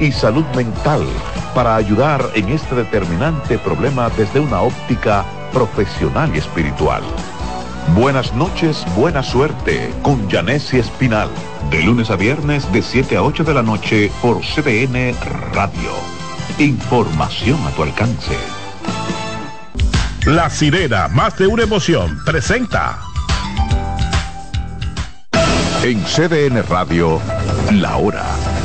y salud mental para ayudar en este determinante problema desde una óptica profesional y espiritual. Buenas noches, buena suerte con Janessi Espinal. De lunes a viernes de 7 a 8 de la noche por CDN Radio. Información a tu alcance. La sirena, más de una emoción, presenta. En CDN Radio, la hora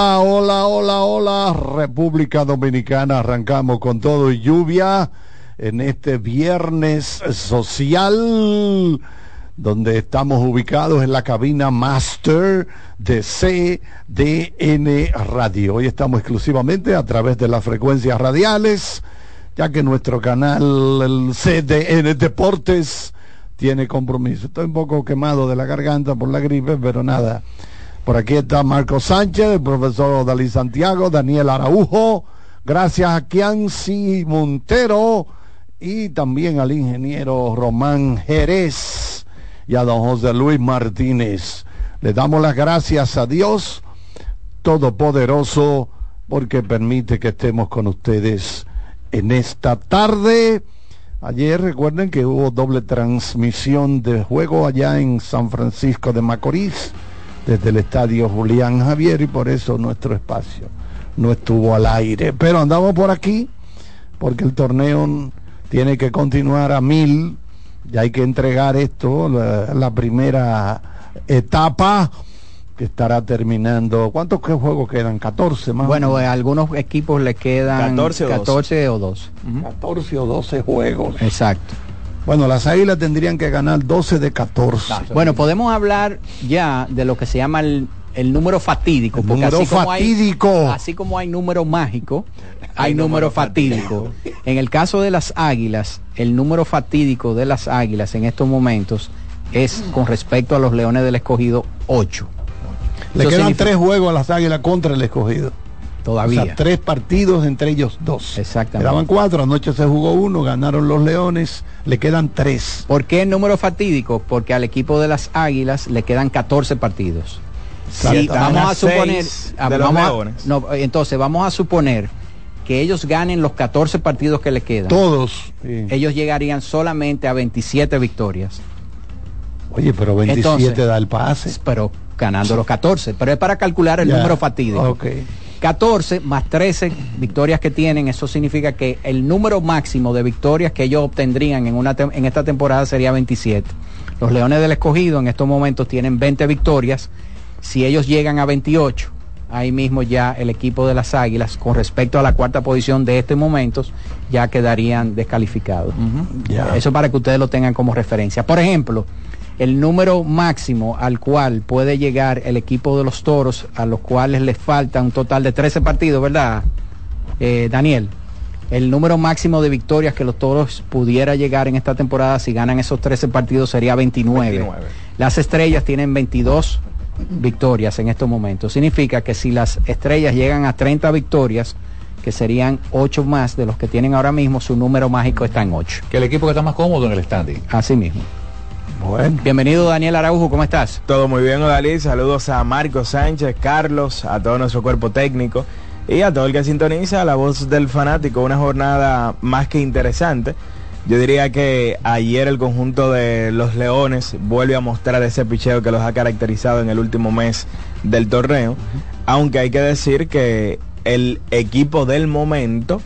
Hola, hola, hola, hola, República Dominicana. Arrancamos con todo y lluvia en este viernes social, donde estamos ubicados en la cabina Master de CDN Radio. Hoy estamos exclusivamente a través de las frecuencias radiales, ya que nuestro canal, el CDN Deportes, tiene compromiso. Estoy un poco quemado de la garganta por la gripe, pero nada. Por aquí está Marco Sánchez, el profesor Dalí Santiago, Daniel Araujo, gracias a Kianci Montero y también al ingeniero Román Jerez y a don José Luis Martínez. Le damos las gracias a Dios Todopoderoso porque permite que estemos con ustedes en esta tarde. Ayer recuerden que hubo doble transmisión de juego allá en San Francisco de Macorís desde el estadio Julián Javier y por eso nuestro espacio no estuvo al aire. Pero andamos por aquí porque el torneo tiene que continuar a mil y hay que entregar esto, la, la primera etapa que estará terminando. ¿Cuántos juegos quedan? 14 más. Bueno, a algunos equipos le quedan 14 o 14 o 2. 14 o 12 juegos. Exacto. Bueno, las águilas tendrían que ganar 12 de 14. Bueno, podemos hablar ya de lo que se llama el, el número fatídico. El porque número así como hay- fatídico. así como hay número mágico, hay número fatídico. En el caso de las águilas, el número fatídico de las águilas en estos momentos es con respecto a los leones del escogido 8. Le Eso quedan significa- tres juegos a las águilas contra el escogido. Todavía. O sea, tres partidos entre ellos dos. Exactamente. Quedaban cuatro, anoche se jugó uno, ganaron los leones, le quedan tres. ¿Por qué el número fatídico? Porque al equipo de las águilas le quedan 14 partidos. Sí, vamos a suponer, ah, vamos a- no, entonces vamos a suponer que ellos ganen los 14 partidos que le quedan. Todos. Sí. Ellos llegarían solamente a 27 victorias, Oye, pero 27 Entonces, da el pase. pero ganando los 14. Pero es para calcular el Ya. número fatídico. Ok. 14 más 13 victorias que tienen, eso significa que el número máximo de victorias que ellos obtendrían en, una tem- en esta temporada sería 27. Los Leones del Escogido en estos momentos tienen 20 victorias. Si ellos llegan a 28, ahí mismo ya el equipo de las Águilas con respecto a la cuarta posición de estos momentos ya quedarían descalificados. Eso para que ustedes lo tengan como referencia. Por ejemplo, el número máximo al cual puede llegar el equipo de los Toros, a los cuales les falta un total de 13 partidos, ¿verdad, eh, Daniel? El número máximo de victorias que los Toros pudiera llegar en esta temporada si ganan esos 13 partidos sería 29. 29. Las estrellas tienen 22 victorias en estos momentos. Significa que si las estrellas llegan a 30 victorias, que serían 8 más de los que tienen ahora mismo, su número mágico está en 8. Que el equipo que está más cómodo en el standing. Así mismo. Bueno, Bienvenido Daniel Araujo, ¿cómo estás? Todo muy bien, Odalí. Saludos a Marco Sánchez, Carlos, a todo nuestro cuerpo técnico y a todo el que sintoniza la voz del fanático. Una jornada más que interesante. Yo diría que ayer el conjunto de los Leones vuelve a mostrar ese picheo que los ha caracterizado en el último mes del torneo. Aunque hay que decir que el equipo del momento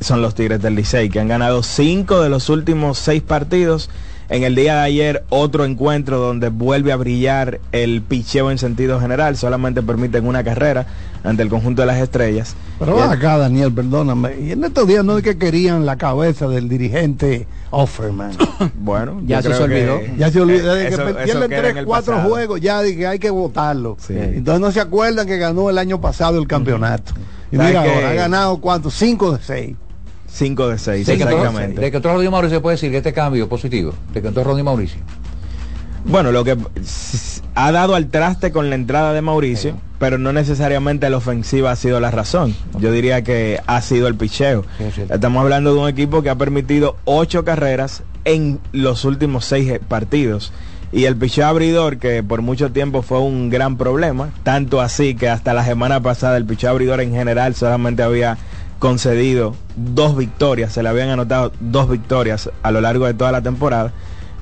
son los Tigres del Licey, que han ganado cinco de los últimos seis partidos. En el día de ayer, otro encuentro donde vuelve a brillar el picheo en sentido general. Solamente permiten una carrera ante el conjunto de las estrellas. pero Y el- va acá, Daniel, perdóname. Y en estos días no es que querían la cabeza del dirigente Offerman. Bueno, Ya se olvidó. que- Ya se olvidó, eh, eso- que pierden tres, cuatro pasado. juegos, ya dije hay que votarlo. Sí. Entonces no se acuerdan que ganó el año pasado el campeonato. Y ahora, ha ganado cuánto? Cinco de seis. Cinco de seis, De que, entró, exactamente. de que entró Rodríguez Mauricio se puede decir que este cambio es positivo. De que entró Rodríguez Mauricio. Bueno, lo que ha dado al traste con la entrada de Mauricio, pero no necesariamente la ofensiva ha sido la razón. Yo diría que ha sido el picheo. Sí, es cierto. Estamos hablando de un equipo que ha permitido ocho carreras en los últimos seis eh, partidos. Y el picheo abridor, que por mucho tiempo fue un gran problema, tanto así que hasta la semana pasada el picheo abridor en general solamente había concedido dos victorias, se le habían anotado dos victorias a lo largo de toda la temporada.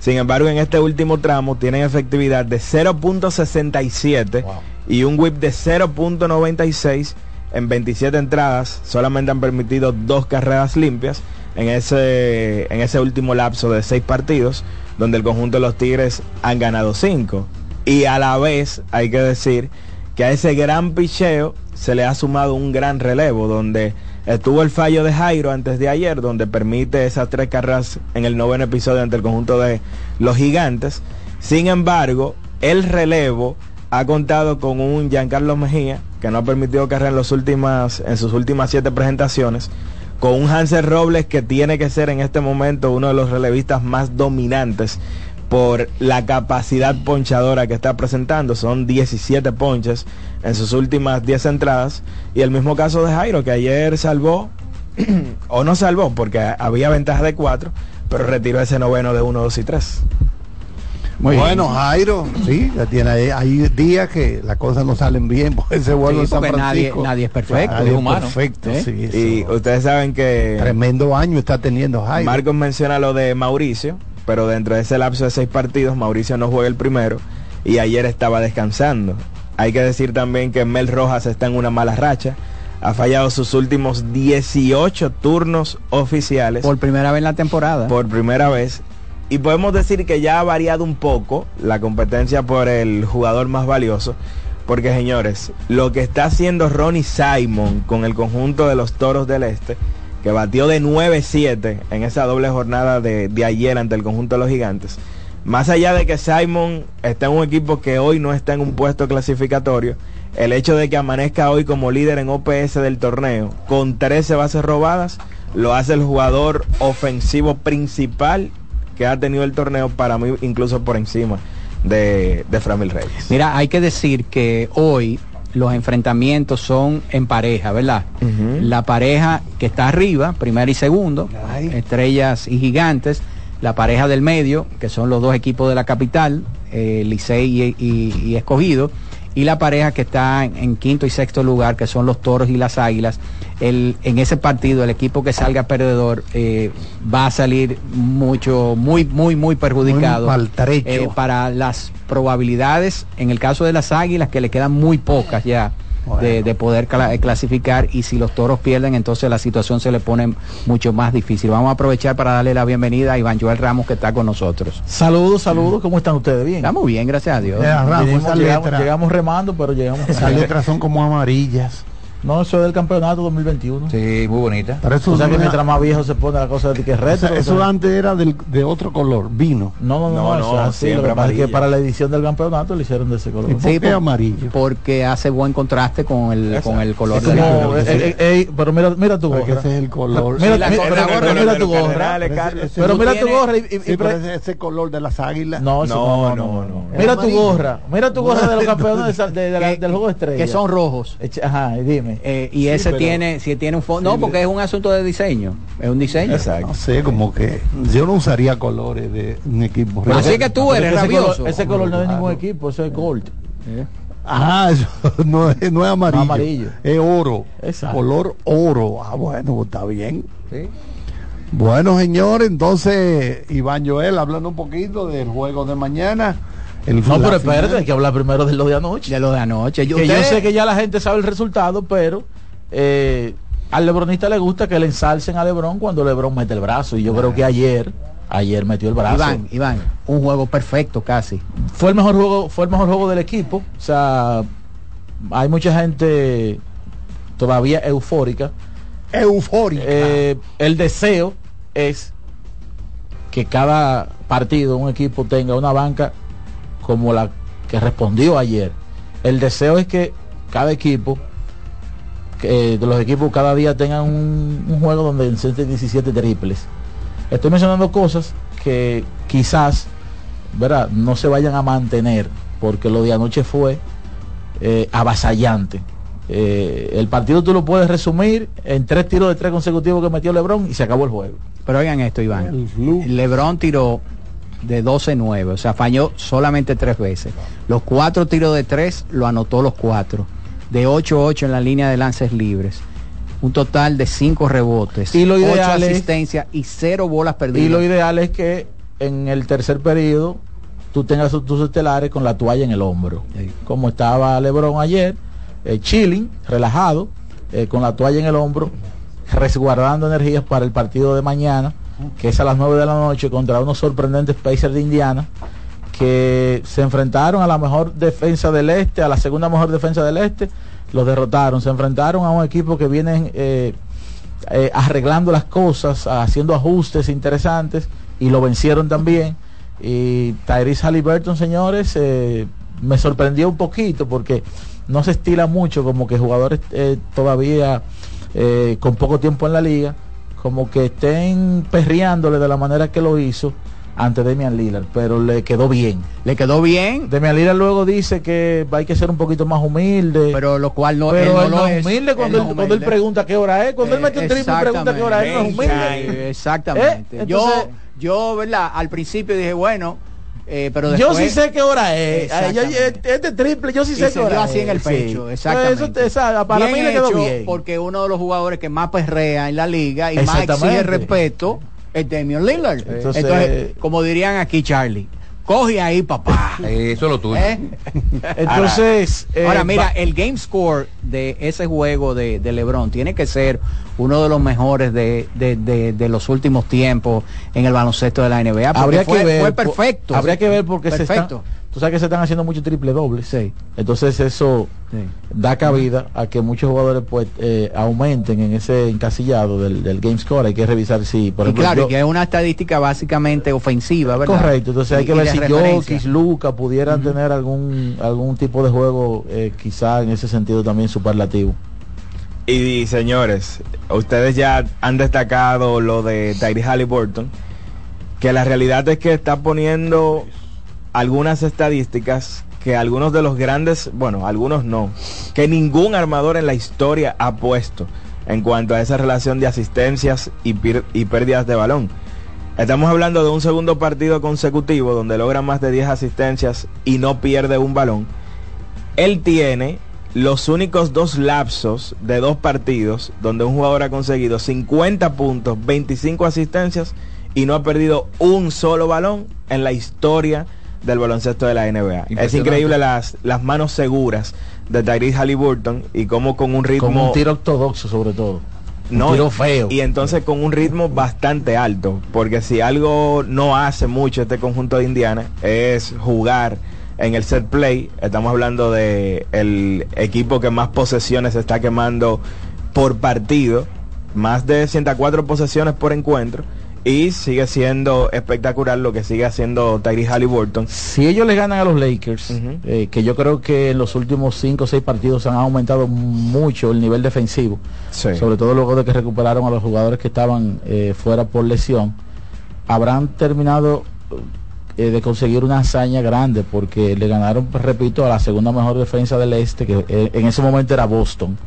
Sin embargo, en este último tramo tienen efectividad de 0.67 Wow. y un whip de 0.96 en 27 entradas. Solamente han permitido dos carreras limpias en ese, en ese último lapso de seis partidos, donde el conjunto de los Tigres han ganado cinco. Y a la vez hay que decir que a ese gran picheo se le ha sumado un gran relevo, donde estuvo el fallo de Jairo antes de ayer, donde permite esas tres carreras en el noveno episodio ante el conjunto de los gigantes. Sin embargo, el relevo ha contado con un Giancarlo Mejía, que no ha permitido carrera en, los últimas, en sus últimas siete presentaciones, con un Hansel Robles que tiene que ser en este momento uno de los relevistas más dominantes por la capacidad ponchadora que está presentando. Son 17 ponches en sus últimas 10 entradas. Y el mismo caso de Jairo, que ayer salvó, o no salvó, porque había ventaja de 4, pero retiró ese noveno de 1, 2 y 3. Muy bueno, bien. Jairo, sí, ya tiene ahí, hay días que las cosas no salen bien, pues se vuelve Sí, San nadie- nadie es perfecto, Nadie es humano. perfecto, ¿Eh? sí, Y ustedes saben que tremendo año está teniendo Jairo. Marcos menciona lo de Mauricio, pero dentro de ese lapso de seis partidos, Mauricio no juega el primero y ayer estaba descansando. Hay que decir también que Mel Rojas está en una mala racha. Ha fallado sus últimos 18 turnos oficiales Por primera vez en la temporada. por primera vez. Y podemos decir que ya ha variado un poco la competencia por el jugador más valioso. Porque señores, lo que está haciendo Ronnie Simon con el conjunto de los Toros del Este, que batió de 9-7 en esa doble jornada de, de ayer ante el conjunto de los gigantes. Más allá de que Simon está en un equipo que hoy no está en un puesto clasificatorio, el hecho de que amanezca hoy como líder en OPS del torneo con 13 bases robadas, lo hace el jugador ofensivo principal que ha tenido el torneo para mí incluso por encima de, de Framil Reyes. Mira, hay que decir que hoy los enfrentamientos son en pareja, ¿verdad? La pareja que está arriba, primero y segundo, Ay. estrellas y gigantes, la pareja del medio, que son los dos equipos de la capital, eh, Licey y, y- y Escogido, y la pareja que está en, en quinto y sexto lugar, que son los toros y las águilas. El, en ese partido, el equipo que salga perdedor eh, va a salir mucho, muy, muy, muy perjudicado. Muy eh, para las probabilidades, en el caso de las águilas, que le quedan muy pocas ya de, de poder cla- clasificar y si los toros pierden entonces la situación se le pone mucho más difícil. Vamos a aprovechar para darle la bienvenida a Iván Joel Ramos que está con nosotros. Saludos, saludos, ¿cómo están ustedes? Bien. Estamos bien, gracias a Dios. Ramos, llegamos remando, pero llegamos. Esas letras son como amarillas. No, eso es del campeonato 2021. Sí, muy bonita. Pero eso, O sea que mientras más viejo se pone la cosa de que es o eso sea, antes era del- de otro color, vino. no, no, no, No, no, es así. Lo siempre que pasa es que para la edición del campeonato lo hicieron de ese color. ¿Y por Sí, qué por- amarillo? Porque hace buen contraste con el, con el color Es de la como, eh, eh, eh, pero mira, mira tu Porque gorra. ese es el color. Mira, Sí, la mira- gorra, mira- gorra, pero mira tu gorra. Pero mira tu gorra y, Sí, ese, color de las águilas. no, No, no. Mira tu gorra, mira tu gorra de los campeones del juego de estrella. que son rojos. Ajá, y Eh, y ese pero- tiene, si tiene un fondo, no, porque es un asunto de diseño, es un diseño. Exacto. No sé, como que yo no usaría colores de un equipo. Pero así que tú eres ese rabioso. color, ese color no es ningún equipo, eso es gold. Ah, eso no es, no es amarillo. No amarillo. Es oro. Exacto. Color oro. Ah, bueno, pues está bien. Bueno, señor, entonces, Iván Joel, hablando un poquito del juego de mañana. El, No, pero espérate, hay que hablar primero de lo de anoche. De lo de anoche. Yo, que yo sé que ya la gente sabe el resultado, pero eh, al lebronista le gusta que le ensalcen a Lebron cuando Lebron mete el brazo. Y yo creo que ayer, ayer metió el brazo. Iván, Iván, un juego perfecto casi. Fue el mejor juego, fue el mejor juego del equipo. O sea, hay mucha gente todavía eufórica. Eufórica. Eh, el deseo es que cada partido, un equipo tenga una banca como la que respondió ayer. El deseo es que cada equipo, que, eh, los equipos cada día tengan un, un juego donde encenten 17 triples. Estoy mencionando cosas que quizás, ¿verdad? No se vayan a mantener, porque lo de anoche fue eh, avasallante. Eh, el partido tú lo puedes resumir en tres tiros de tres consecutivos que metió Lebron y se acabó el juego. Pero oigan esto, Iván. Lebron tiró de 12-9, o sea, falló solamente tres veces. Los cuatro tiros de tres lo anotó los cuatro. De 8-8 en la línea de lances libres. Un total de cinco rebotes. Y lo ideal asistencias y cero bolas perdidas. Y lo ideal es que en el tercer periodo tú tengas tus- tus estelares con la toalla en el hombro. Sí. Como estaba Lebron ayer, eh, chilling, relajado, eh, con la toalla en el hombro, resguardando energías para el partido de mañana, que es a las 9 de la noche contra unos sorprendentes Pacers de Indiana, que se enfrentaron a la mejor defensa del este, a la segunda mejor defensa del este, los derrotaron, se enfrentaron a un equipo que vienen eh, eh, arreglando las cosas, haciendo ajustes interesantes y lo vencieron también. Y Tyrese Halliburton, señores, eh, me sorprendió un poquito porque no se estila mucho como que jugadores todavía con poco tiempo en la liga, como que estén perreándole de la manera que lo hizo ante Demian Lillard, pero le quedó bien. Le quedó bien, Demian Lillard luego dice que hay que ser un poquito más humilde. pero lo cual no, Pero él él no no lo es humilde cuando él, no es cuando él humilde. pregunta qué hora es. Cuando él Eh, mete un triple y pregunta qué hora es, no es exactamente. humilde. Exactamente. ¿Eh? yo, yo, ¿verdad? Al principio dije, bueno, eh, pero Yo después... sí sé qué hora es. Yo- este triple, yo sí y sé se qué hora dio así es. en el Sí. pecho, Pues exactamente. eso esa- para Bien mí le quedó hecho, bien. Porque uno de los jugadores que más perrea en la liga y más exige respeto es Damian Lillard. Entonces- Entonces, como dirían aquí Charlie, coge ahí papá. Eso es lo tuyo. ¿Eh? Entonces, eh, Ahora mira, va- el game score de ese juego de, de LeBron tiene que ser uno de los mejores de, de- de- de los últimos tiempos en el baloncesto de la NBA. habría fue, que ver. fue perfecto. Habría que ver porque se perfecto. Tú sabes que se están haciendo muchos triple dobles. Sí. Entonces eso Sí. da cabida a que muchos jugadores pues eh, aumenten en ese encasillado del, del game score. Hay que revisar si, por y ejemplo, claro, yo- que es una estadística básicamente ofensiva, ¿verdad? Correcto, entonces hay Y- que y ver si. Jokic, Luca pudieran tener algún algún tipo de juego eh, quizá en ese sentido también superlativo. Y, señores, ustedes ya han destacado lo de Tyrese Halliburton, que la realidad es que está poniendo algunas estadísticas que algunos de los grandes, bueno, algunos no, que ningún armador en la historia ha puesto en cuanto a esa relación de asistencias y, pérdidas de balón. Estamos hablando de un segundo partido consecutivo donde logra más de 10 asistencias y no pierde un balón. Él tiene los únicos dos lapsos de dos partidos donde un jugador ha conseguido 50 puntos, 25 asistencias y no ha perdido un solo balón en la historia del baloncesto de la NBA. Es increíble las, las manos seguras de Tyrese Halliburton y cómo con un ritmo... Con un tiro ortodoxo sobre todo. Un No, tiro y- feo. Y entonces con un ritmo bastante alto, porque si algo no hace mucho este conjunto de Indiana es jugar en el set play. Estamos hablando de el equipo que más posesiones está quemando por partido, más de 104 posesiones por encuentro. Y sigue siendo espectacular lo que sigue haciendo Tyrese Halliburton. Si ellos le ganan a los Lakers, eh, que yo creo que en los últimos 5 o 6 partidos han aumentado mucho el nivel defensivo, Sí. sobre todo luego de que recuperaron a los jugadores que estaban eh, fuera por lesión, habrán terminado eh, de conseguir una hazaña grande porque le ganaron, pues, repito, a la segunda mejor defensa del este, que eh, en ese momento era Boston.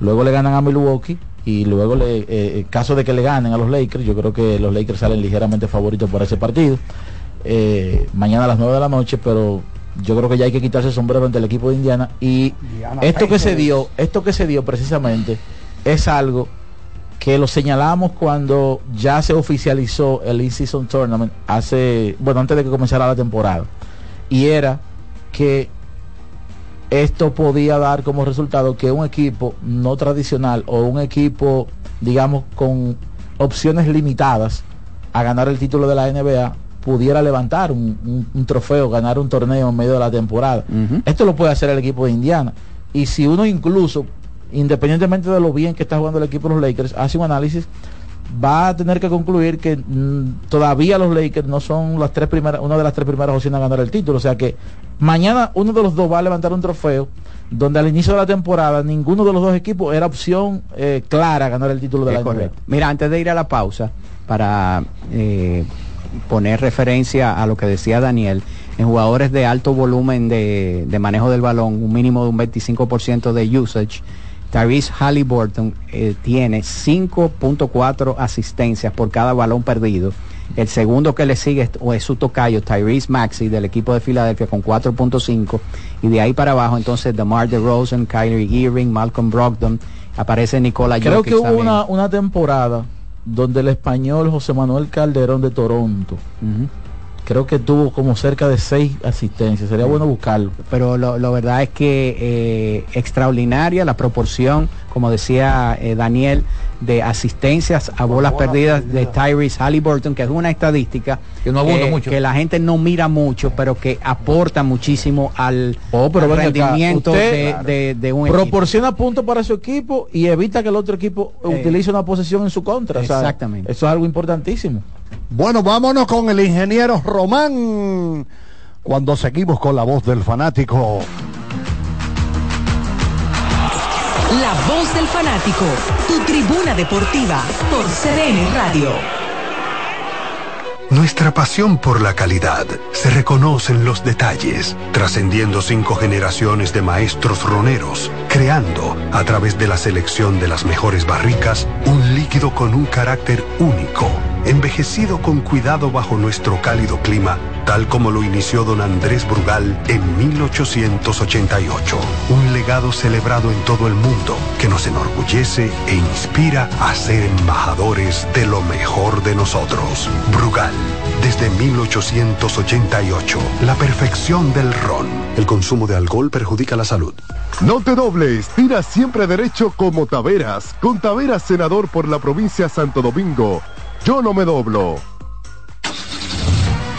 Luego le ganan a Milwaukee y luego, le, eh, en caso de que le ganen a los Lakers, yo creo que los Lakers salen ligeramente favoritos por ese partido. Eh, mañana a las 9 de la noche, pero yo creo que ya hay que quitarse el sombrero ante el equipo de Indiana. Y esto que se dio, esto que se dio precisamente es algo que lo señalamos cuando ya se oficializó el In-Season Tournament hace, bueno, antes de que comenzara la temporada. Y era que esto podía dar como resultado que un equipo no tradicional o un equipo, digamos, con opciones limitadas a ganar el título de la NBA pudiera levantar un, un- un trofeo, ganar un torneo en medio de la temporada. Esto lo puede hacer el equipo de Indiana. Y si uno incluso, independientemente de lo bien que está jugando el equipo de los Lakers, hace un análisis, va a tener que concluir que mm, todavía los Lakers no son las tres primeras, una de las tres primeras opciones a ganar el título. O sea que mañana uno de los dos va a levantar un trofeo donde al inicio de la temporada ninguno de los dos equipos era opción eh, clara a ganar el título de Es la NBA. Mira, antes de ir a la pausa, para eh, poner referencia a lo que decía Daniel, en jugadores de alto volumen de, de manejo del balón, un mínimo de un 25% de usage, Tyrese Halliburton eh, tiene 5.4 asistencias por cada balón perdido. El segundo que le sigue es, o es su tocayo, Tyrese Maxey, del equipo de Filadelfia, con 4.5. Y de ahí para abajo, entonces, DeMar DeRozan, Kyrie Irving, Malcolm Brogdon, aparece Nicola Creo Jokic que hubo una, una temporada donde el español José Manuel Calderón de Toronto. Creo que tuvo como cerca de seis asistencias. Sería bueno buscarlo. Pero lo, lo verdad es que eh, extraordinaria la proporción, como decía eh, Daniel, de asistencias a bolas perdidas de. Tyrese Halliburton, que es una estadística Que no abunda que- mucho. que la gente no mira mucho, pero que aporta muchísimo al, Oh, pero al rendimiento usted, de, de- de un equipo. Proporciona puntos para su equipo y evita que el otro equipo Eh, utilice una posesión en su contra. O sea, exactamente. eso es algo importantísimo. Bueno, vámonos con el ingeniero Román. Cuando seguimos con la voz del fanático. La voz del fanático, tu tribuna deportiva por CDN Radio. Nuestra pasión por la calidad se reconoce en los detalles, trascendiendo cinco generaciones de maestros roneros, creando, a través de la selección de las mejores barricas, un líquido con un carácter único, envejecido con cuidado bajo nuestro cálido clima, tal como lo inició don Andrés Brugal en 1888. Un legado celebrado en todo el mundo que nos enorgullece e inspira a ser embajadores de lo mejor de nosotros. Brugal, desde 1888, la perfección del ron. El consumo de alcohol perjudica la salud. No te dobles, tira siempre derecho como Taveras, con Taveras senador por la provincia Santo Domingo. Yo no me doblo.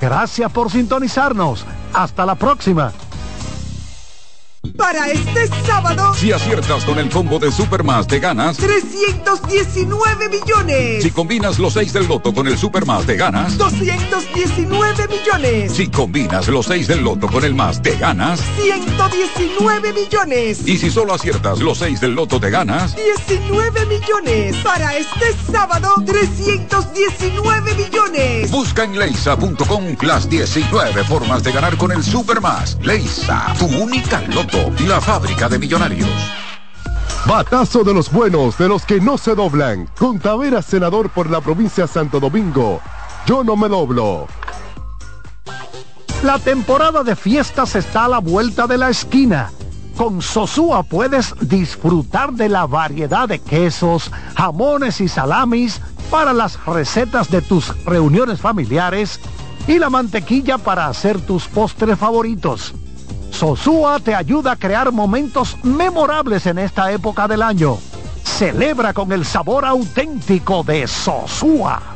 Gracias por sintonizarnos. Hasta la próxima. Para este sábado, Si aciertas con el combo de Supermas, te ganas. 319 millones. Si combinas los 6 del loto con el Supermas, te ganas. 219 millones. Si combinas los 6 del loto con el más, te ganas. 119 millones. Y si solo aciertas los 6 del loto, te ganas. 19 millones. Para este sábado, 319 millones. Busca en leisa.com las 19 formas de ganar con el Supermas. Leisa, tu única loto, la fábrica de millonarios. Batazo de los buenos, de los que no se doblan. Con Tavera, senador por la provincia Santo Domingo. Yo no me doblo. La temporada de fiestas está a la vuelta de la esquina. Con Sosúa puedes disfrutar de la variedad de quesos, jamones y salamis para las recetas de tus reuniones familiares y la mantequilla para hacer tus postres favoritos. Sosúa te ayuda a crear momentos memorables en esta época del año. Celebra con el sabor auténtico de Sosúa.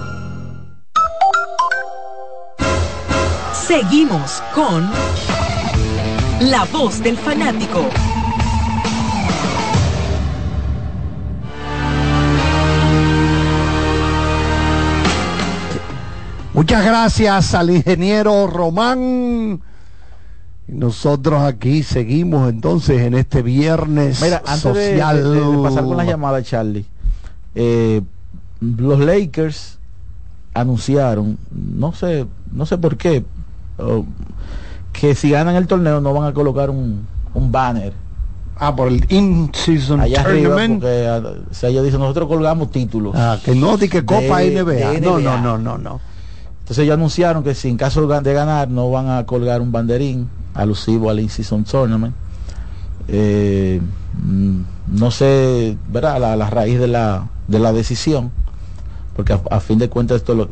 Seguimos con La Voz del Fanático. Muchas gracias al ingeniero Román. Nosotros aquí seguimos entonces en este viernes Mira, antes de- social. de, de- de pasar con las llamadas, Charlie, eh, los Lakers anunciaron, no sé, no sé por qué, que si ganan el torneo no van a colocar un, un banner. Ah, por el in-season arriba, tournament. porque ah, o sea, ellos dicen nosotros colgamos títulos. Ah, que no, di que Copa de- NBA. de No, NBA. no, no, no, no. Entonces ellos anunciaron que si en caso de ganar no van a colgar un banderín alusivo al In-Season Tournament. Eh, mm, no sé, ¿verdad? La, la raíz de la, de la decisión, porque a, a fin de cuentas esto lo,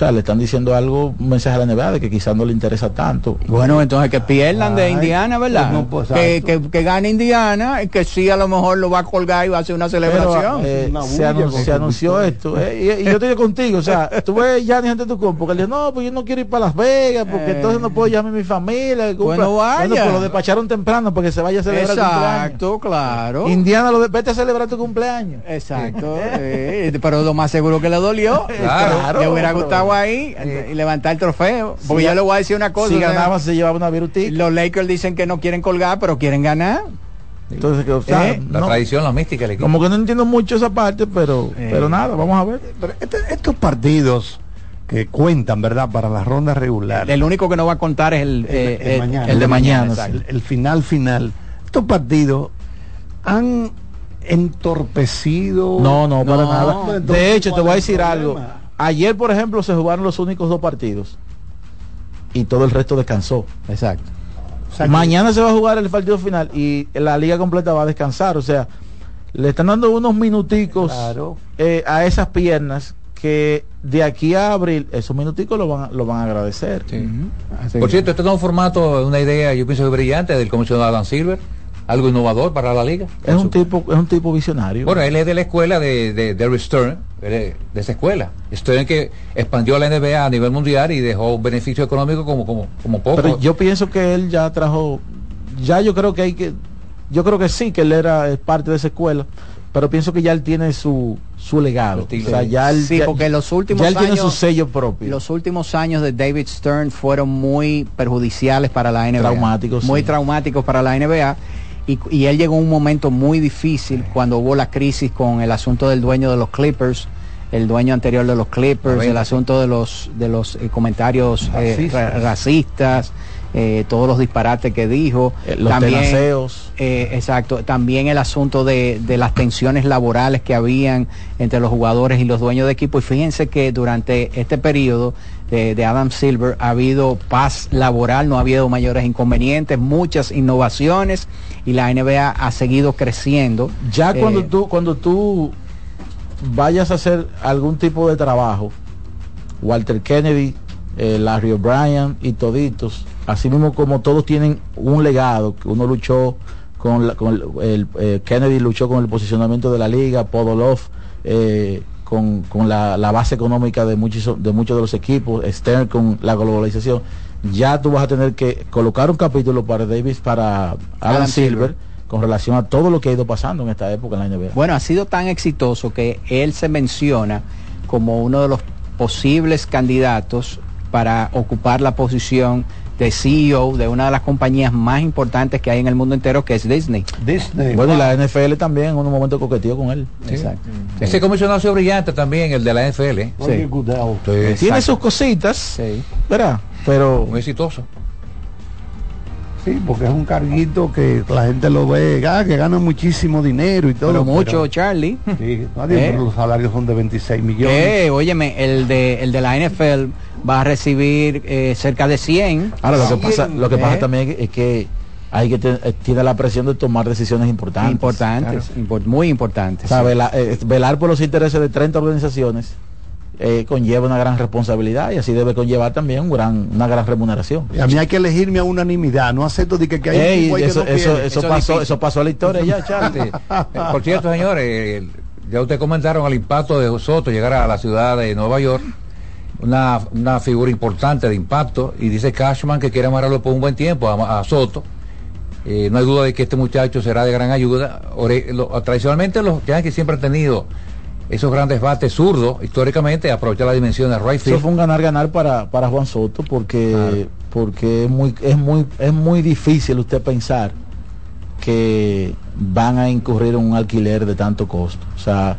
sea, le están diciendo algo, un mensaje a la NBA de que quizás no le interesa tanto. Bueno, entonces que pierdan de Indiana, ¿verdad? pues no, pues, que, que, que gane Indiana y que sí a lo mejor lo va a colgar y va a hacer una celebración. Pero, eh, se, anun- se anunció esto eh, y, y yo estoy contigo o sea tú ves ya ni gente de tu compo que le dice no pues yo no quiero ir para Las Vegas porque Eh. entonces no puedo llamar a mi familia Bueno, vaya. bueno, pues lo despacharon temprano porque se vaya a celebrar Exacto, el claro. Indiana lo de, vete a celebrar tu cumpleaños Exacto, eh, pero lo más seguro que le dolió. Claro. le hubiera Pero- ahí y levantar el trofeo. Porque Si yo le voy a decir una cosa. si ganaba se llevaba una virutica Los Lakers dicen que no quieren colgar, pero quieren ganar. entonces que, o sea, Eh, La no- tradición, la mística del equipo. como que no entiendo mucho esa parte pero Eh. pero nada vamos a ver Pero este- estos partidos que cuentan, ¿verdad? Para la ronda regular. El único que no va a contar es el, eh, el eh, mañana. el de mañana. el, el final final. Estos partidos han entorpecido. No, no, para No. nada. Entonces, De hecho, te ¿cuál voy a decir algo. Ayer, por ejemplo, se jugaron los únicos dos partidos y todo el resto descansó. Exacto. O sea que- Mañana se va a jugar el partido final y la liga completa va a descansar. O sea, le están dando unos minuticos Claro. eh, a esas piernas que de aquí a abril, esos minuticos lo van, a- lo van a agradecer. Así Por que- cierto, este nuevo formato es una idea, yo pienso que brillante, del comisionado Adam Silver, algo innovador para la liga. Es un tipo, es un tipo visionario. Bueno, él es de la escuela de, de, Stern, de esa escuela. Stern que expandió la NBA a nivel mundial y dejó beneficio económico como, como, como poco. Pero yo pienso que él ya trajo, ya yo creo que hay que, yo creo que sí, que él era eh, parte de esa escuela, pero pienso que ya él tiene su, su legado. O sea, ya él, Sí, ya- porque los últimos ya él tiene su sello propio. Los últimos años de David Stern fueron muy perjudiciales para la NBA. Traumáticos, Muy sí. traumáticos para la NBA. Y, y él llegó a un momento muy difícil cuando hubo la crisis con el asunto del dueño de los Clippers, el dueño anterior de los Clippers, el asunto de los de los eh, comentarios eh, Racistas. ra- racistas, eh, todos los disparates que dijo. Los También- tenaceos. exacto. También el asunto de, de las tensiones laborales que habían entre los jugadores y los dueños de equipo. Y fíjense que durante este periodo de, de Adam Silver ha habido paz laboral, no ha habido mayores inconvenientes, muchas innovaciones y la NBA ha seguido creciendo. Ya Eh, cuando tú, cuando tú vayas a hacer algún tipo de trabajo, Walter Kennedy, eh, Larry O'Brien y toditos, así mismo como todos tienen un legado, que uno luchó con, la- con el, el, eh, Kennedy luchó con el posicionamiento de la liga, Podolov eh, con, con la, la base económica de muchos de muchos de los equipos, Stern con la globalización. Ya tú vas a tener que colocar un capítulo para Davis, para Adam Silver, Silver. con relación a todo lo que ha ido pasando en esta época en la NBA. Bueno, ha sido tan exitoso que él se menciona como uno de los posibles candidatos para ocupar la posición de CEO de una de las compañías más importantes que hay en el mundo entero, que es Disney. Disney. Bueno, y la NFL también en un momento coqueteó con él. Exacto. Ese comisionado ha sido brillante también, el de la NFL. sí. Tiene sus cositas, Sí. ¿verdad? Pero Muy exitoso. Sí, porque es un carguito que la gente lo ve, ah, que gana muchísimo dinero y todo. Pero mucho, Charlie. Sí, nadie, Eh. pero los salarios son de 26 millones. Que, óyeme, el de, el de la NFL va a recibir eh, cerca de 100. ahora lo que Sí, pasa, lo que eh. pasa también es que hay que te- eh, tiene la presión de tomar decisiones importantes. importantes, impor- muy importantes. O sea, vela- eh, velar por los intereses de 30 organizaciones eh, conlleva una gran responsabilidad y así debe conllevar también un gran, una gran remuneración. Y a mí hay que elegirme a unanimidad, no acepto de que, que hay un Ey, tipo ahí que eso, no eso, eso Eso es pasó, eso pasó a la historia ya, Charlie. Eh, Por cierto, señores, eh, ya ustedes comentaron el impacto de Soto llegar a la ciudad de Nueva York, una, una figura importante de impacto, y dice Cashman que quiere amarrarlo por un buen tiempo a, a Soto. Eh, no hay duda de que este muchacho será de gran ayuda. Ore- lo- tradicionalmente los Yankees siempre han tenido esos grandes bates zurdos, históricamente, aprovechar la dimensión de right Eso fue un ganar ganar para, para Juan Soto porque porque es muy es muy es muy difícil usted pensar que van a incurrir en un alquiler de tanto costo. O sea,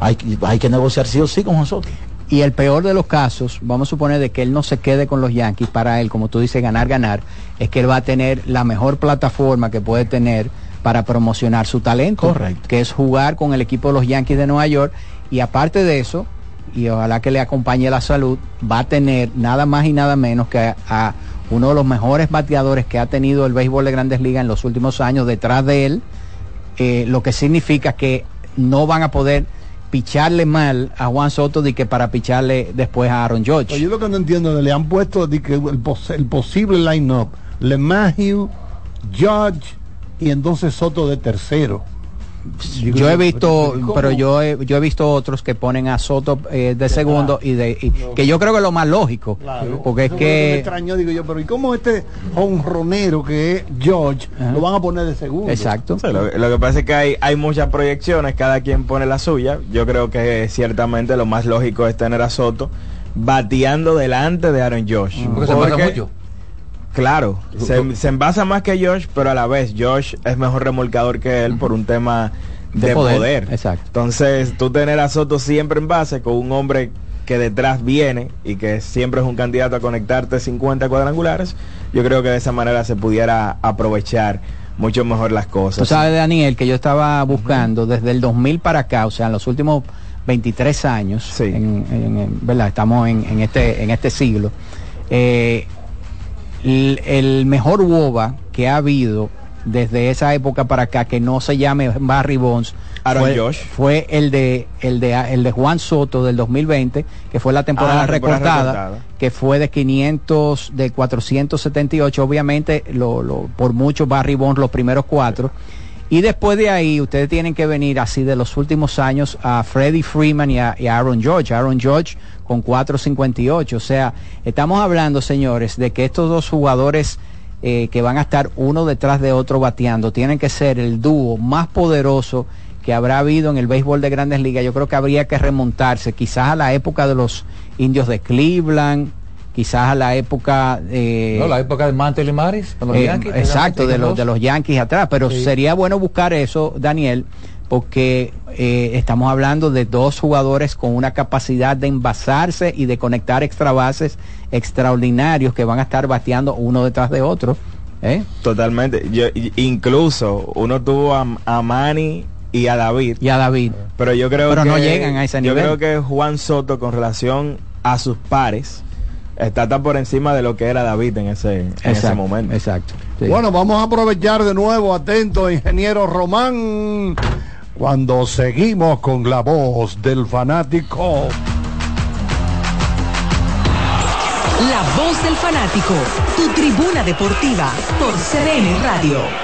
hay, que- hay que negociar sí o sí con Juan Soto. Y el peor de los casos, vamos a suponer de que él no se quede con los Yankees para él, como tú dices, ganar, ganar, es que él va a tener la mejor plataforma que puede tener para promocionar su talento, Correcto. que es jugar con el equipo de los Yankees de Nueva York. Y aparte de eso, y ojalá que le acompañe la salud, va a tener nada más y nada menos que a, a uno de los mejores bateadores que ha tenido el béisbol de grandes ligas en los últimos años detrás de él, eh, lo que significa que no van a poder picharle mal a Juan Soto de que para picharle después a Aaron George. Yo lo que no entiendo, le han puesto de que el, pos- el posible line-up, LeMahieu, George y entonces Soto de tercero. Yo he visto, ¿Cómo? pero yo he, yo he visto otros que ponen a Soto eh, de segundo y de y- que yo creo que es lo más lógico, porque es me que extrañó, digo yo, pero ¿y cómo este honronero que es George lo van a poner de segundo? Exacto. Sí, lo, lo que pasa es que hay, hay muchas proyecciones, cada quien pone la suya. Yo creo que ciertamente lo más lógico es tener a Soto bateando delante de Aaron Josh. Porque se pasa mucho. Claro, se, se envasa más que Josh, pero a la vez Josh es mejor remolcador que él por un tema de, De poder. poder, exacto. Entonces, tú tener a Soto siempre en base con un hombre que detrás viene y que siempre es un candidato a conectarte 50 cuadrangulares, yo creo que de esa manera se pudiera aprovechar mucho mejor las cosas. Tú sabes, Daniel, que yo estaba buscando desde el 2000 para acá, o sea, en los últimos 23 años, en- en- en- ¿verdad? Estamos en, en este, en este siglo. eh, el, el mejor WOBA que ha habido desde esa época para acá, que no se llame Barry Bonds, Aaron fue, Josh. fue el de, el, de, el de Juan Soto del 2020, que fue la temporada, Ah, la temporada recortada, recortada. que fue de 500, de 478, obviamente, lo, lo- por mucho Barry Bonds los primeros cuatro. Y después de ahí, ustedes tienen que venir así de los últimos años a Freddie Freeman y a, Aaron George. Aaron George con 4.58. O sea, estamos hablando, señores, de que estos dos jugadores eh, que van a estar uno detrás de otro bateando tienen que ser el dúo más poderoso que habrá habido en el béisbol de grandes ligas. Yo creo que habría que remontarse quizás a la época de los indios de Cleveland, quizás a la época... eh, No, la época de Mantle y Maris, los eh, Yankees, exacto, de los, de los Yankees atrás, pero Sí. sería bueno buscar eso, Daniel, porque eh, estamos hablando de dos jugadores con una capacidad de envasarse y de conectar extra bases extraordinarios que van a estar bateando uno detrás de otro. ¿eh? Totalmente. Yo, incluso uno tuvo a, a Manny y a David. Y a David. Pero yo creo Pero que no llegan a ese Yo creo que Juan Soto con relación a sus pares está tan por encima de lo que era David en ese, en ese momento. Exacto. Bueno, vamos a aprovechar de nuevo, atento, ingeniero Román, cuando seguimos con la voz del fanático. La voz del fanático, tu tribuna deportiva por CDN Radio.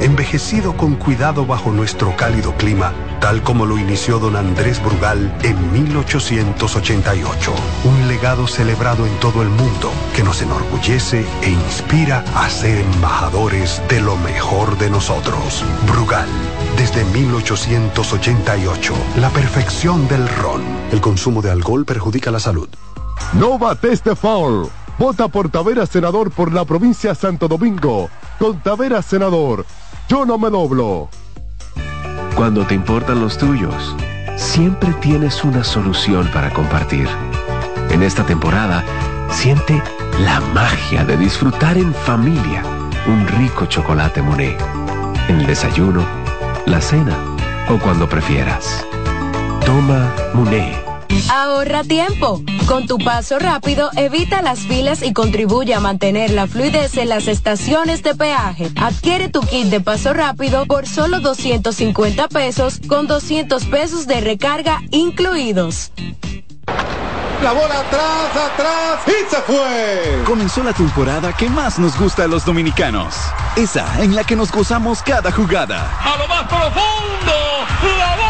envejecido con cuidado bajo nuestro cálido clima, tal como lo inició don Andrés Brugal en 1888. Un legado celebrado en todo el mundo que nos enorgullece e inspira a ser embajadores de lo mejor de nosotros. Brugal, desde 1888, la perfección del ron. El consumo de alcohol perjudica la salud. No bates de foul. Vota por Tavera Senador por la provincia de Santo Domingo. Con Tavera Senador, yo no me doblo. Cuando te importan los tuyos, siempre tienes una solución para compartir. En esta temporada, siente la magia de disfrutar en familia un rico chocolate Monet. En el desayuno, la cena o cuando prefieras. Toma Monet. Ahorra tiempo. Con tu paso rápido, evita las filas y contribuye a mantener la fluidez en las estaciones de peaje. Adquiere tu kit de paso rápido por solo 250 pesos con 200 pesos de recarga incluidos. La bola atrás, atrás y se fue. Comenzó la temporada que más nos gusta a los dominicanos. Esa en la que nos gozamos cada jugada. A lo más profundo, la bola.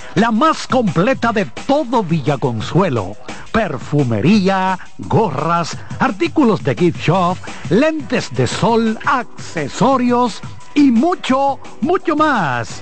la más completa de todo Villaconsuelo, perfumería, gorras, artículos de gift shop, lentes de sol, accesorios y mucho, mucho más.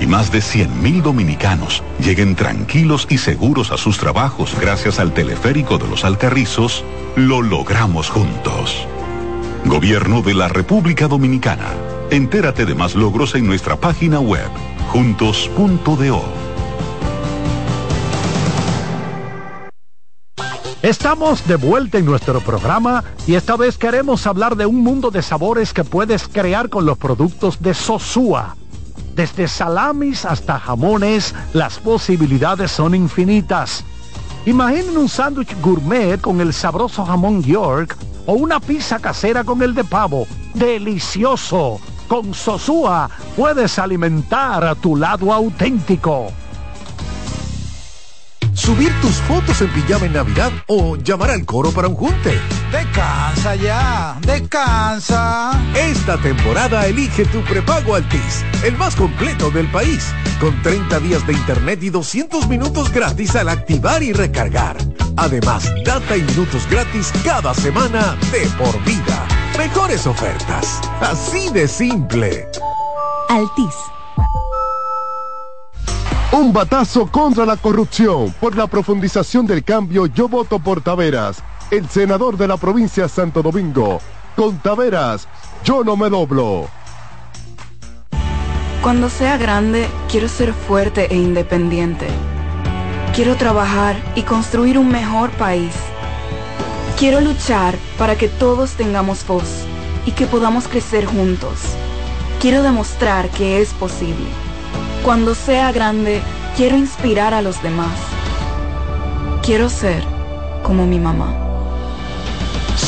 y más de 100.000 dominicanos lleguen tranquilos y seguros a sus trabajos gracias al teleférico de los Alcarrizos, lo logramos juntos. Gobierno de la República Dominicana. Entérate de más logros en nuestra página web, juntos.do. Estamos de vuelta en nuestro programa y esta vez queremos hablar de un mundo de sabores que puedes crear con los productos de Sosúa. Desde salamis hasta jamones, las posibilidades son infinitas. Imaginen un sándwich gourmet con el sabroso jamón York o una pizza casera con el de pavo. ¡Delicioso! Con Sosúa puedes alimentar a tu lado auténtico. subir tus fotos en pijama en Navidad o llamar al coro para un junte. Descansa ya, descansa. Esta temporada elige tu prepago Altis, el más completo del país, con 30 días de internet y 200 minutos gratis al activar y recargar. Además, data y minutos gratis cada semana de por vida. Mejores ofertas, así de simple. Altis. Un batazo contra la corrupción. Por la profundización del cambio, yo voto por Taveras, el senador de la provincia Santo Domingo. Con Taveras, yo no me doblo. Cuando sea grande, quiero ser fuerte e independiente. Quiero trabajar y construir un mejor país. Quiero luchar para que todos tengamos voz y que podamos crecer juntos. Quiero demostrar que es posible. Cuando sea grande, quiero inspirar a los demás. Quiero ser como mi mamá.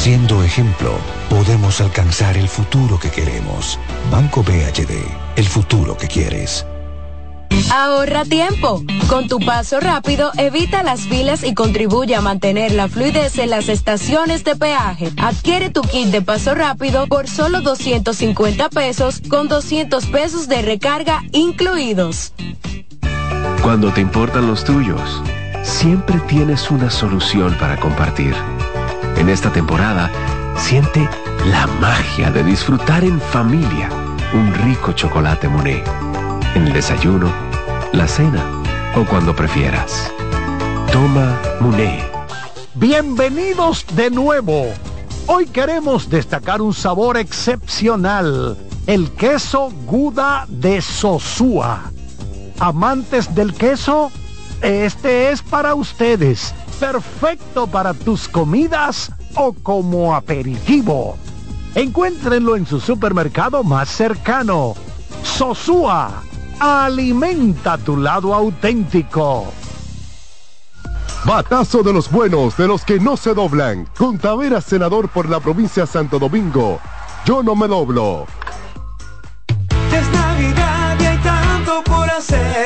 Siendo ejemplo, podemos alcanzar el futuro que queremos. Banco BHD, el futuro que quieres. Ahorra tiempo. Con tu paso rápido, evita las filas y contribuye a mantener la fluidez en las estaciones de peaje. Adquiere tu kit de paso rápido por solo 250 pesos con 200 pesos de recarga incluidos. Cuando te importan los tuyos, siempre tienes una solución para compartir. En esta temporada, siente la magia de disfrutar en familia un rico chocolate Monet. En el desayuno, la cena o cuando prefieras. Toma Monet. Bienvenidos de nuevo. Hoy queremos destacar un sabor excepcional, el queso Guda de Sosúa. Amantes del queso, este es para ustedes, perfecto para tus comidas o como aperitivo. Encuéntrenlo en su supermercado más cercano. Sosúa, alimenta tu lado auténtico. Batazo de los buenos, de los que no se doblan. Con Taveras, senador por la provincia de Santo Domingo. Yo no me doblo. Es Navidad y hay tanto por hacer.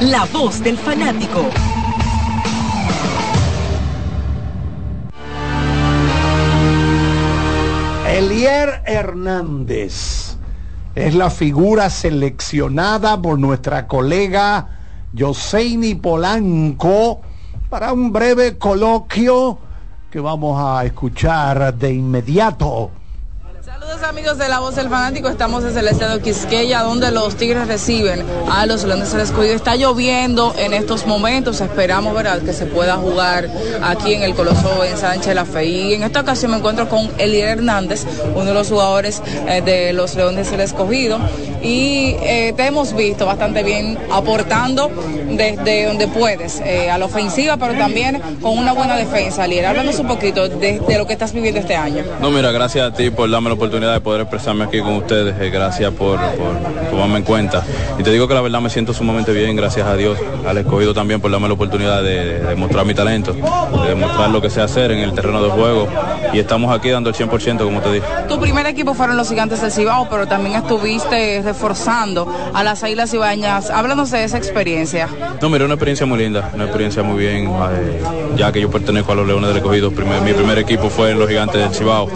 La Voz del Fanático. Elier Hernández es la figura seleccionada por nuestra colega Yoseini Polanco para un breve coloquio que vamos a escuchar de inmediato. Amigos de La Voz del Fanático, estamos desde el estado Quisqueya, donde los Tigres reciben a los Leones del Escogido. Está lloviendo en estos momentos, esperamos ¿verdad? que se pueda jugar aquí en el Coloso en Sánchez La Fe. Y en esta ocasión me encuentro con Elier Hernández, uno de los jugadores eh, de los Leones del Escogido. Y eh, te hemos visto bastante bien aportando desde donde puedes, eh, a la ofensiva, pero también con una buena defensa. Elier, háblanos un poquito de lo que estás viviendo este año. No, mira, gracias a ti por darme la oportunidad de poder expresarme aquí con ustedes. eh, gracias por, por tomarme en cuenta. Y te digo que la verdad me siento sumamente bien, gracias a Dios. Al escogido también por darme la oportunidad de, de mostrar mi talento, de demostrar lo que sé hacer en el terreno de juego. Y estamos aquí dando el 100%, como te dije. Tu primer equipo fueron los gigantes del Cibao, pero también estuviste reforzando a las Águilas Ibañas. Háblanos de esa experiencia. No, mira, una experiencia muy linda, una experiencia muy bien, eh, ya que yo pertenezco a los Leones del Escogido. Primer- mi primer equipo fue en los Gigantes del Cibao.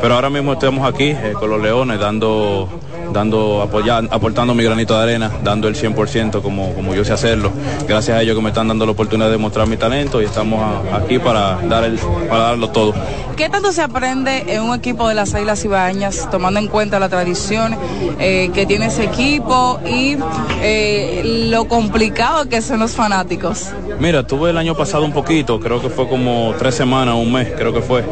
Pero ahora mismo estamos aquí eh, con los Leones dando dando apoyar, aportando mi granito de arena, dando el 100% como, como yo sé hacerlo. Gracias a ellos que me están dando la oportunidad de mostrar mi talento y estamos a- aquí para dar el para darlo todo. ¿Qué tanto se aprende en un equipo de las Águilas Ibañas, tomando en cuenta la tradición eh, que tiene ese equipo y eh, lo complicado que son los fanáticos? Mira, tuve el año pasado un poquito, creo que fue como tres semanas, un mes, creo que fue.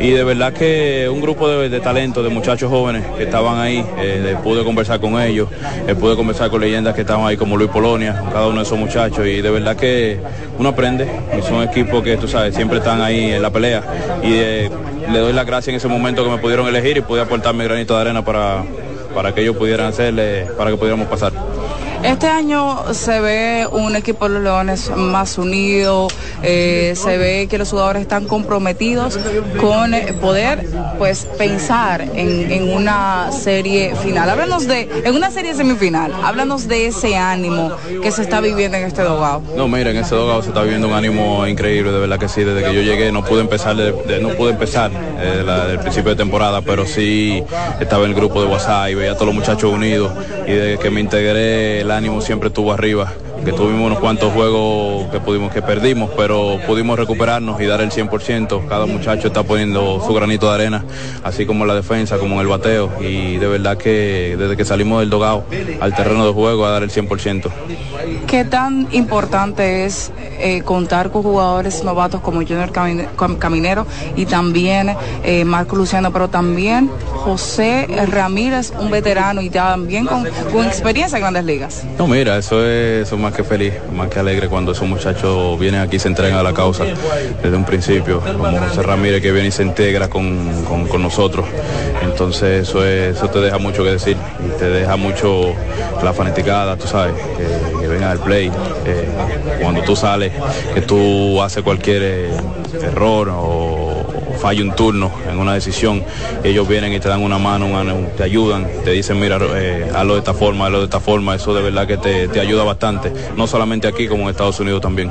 Y de verdad que un grupo de, de talento, de muchachos jóvenes que estaban ahí, eh, de- pude conversar con ellos, eh, pude conversar con leyendas que estaban ahí como Luis Polonia, cada uno de esos muchachos. Y de verdad que uno aprende, y son equipos que tú sabes, siempre están ahí en la pelea. Y eh, le doy las gracias en ese momento que me pudieron elegir y pude aportar mi granito de arena para, para que ellos pudieran hacerle, para que pudiéramos pasar. Este año se ve un equipo de los Leones más unido, eh, se ve que los jugadores están comprometidos con eh, poder pues pensar en, una serie final. Háblanos de, en una serie semifinal, háblanos de ese ánimo que se está viviendo en este dogado. No, mira, en ese dogado se está viviendo un ánimo increíble, de verdad que sí. Desde que yo llegué no pude empezar, de- de- no pude empezar eh, la- del principio de temporada, pero sí estaba en el grupo de WhatsApp y veía a todos los muchachos unidos. Y desde que me integré, el ánimo siempre estuvo arriba. Que tuvimos unos cuantos juegos que pudimos que perdimos, pero pudimos recuperarnos y dar el 100%. Cada muchacho está poniendo su granito de arena, así como en la defensa, como en el bateo. Y de verdad que desde que salimos del dogado al terreno de juego a dar el 100%. ¿Qué tan importante es eh, contar con jugadores novatos como Junior Camine- Cam- Caminero y también eh, Marco Luciano, pero también José Ramírez, un veterano y también con, con experiencia en grandes ligas? No, mira, eso es, eso es más que feliz, más que alegre cuando esos muchachos vienen aquí y se entregan a la causa desde un principio, como José Ramírez que viene y se integra con, con- nosotros. Entonces eso, es- eso te deja mucho que decir y te deja mucho la fanaticada, tú sabes, que, que vengan al play. eh, cuando tú sales, que tú haces cualquier eh, error o falla un turno en una decisión, ellos vienen y te dan una mano, una- te ayudan, te dicen, mira, eh, hazlo de esta forma, hazlo de esta forma, eso de verdad que te, te ayuda bastante, no solamente aquí como en Estados Unidos también.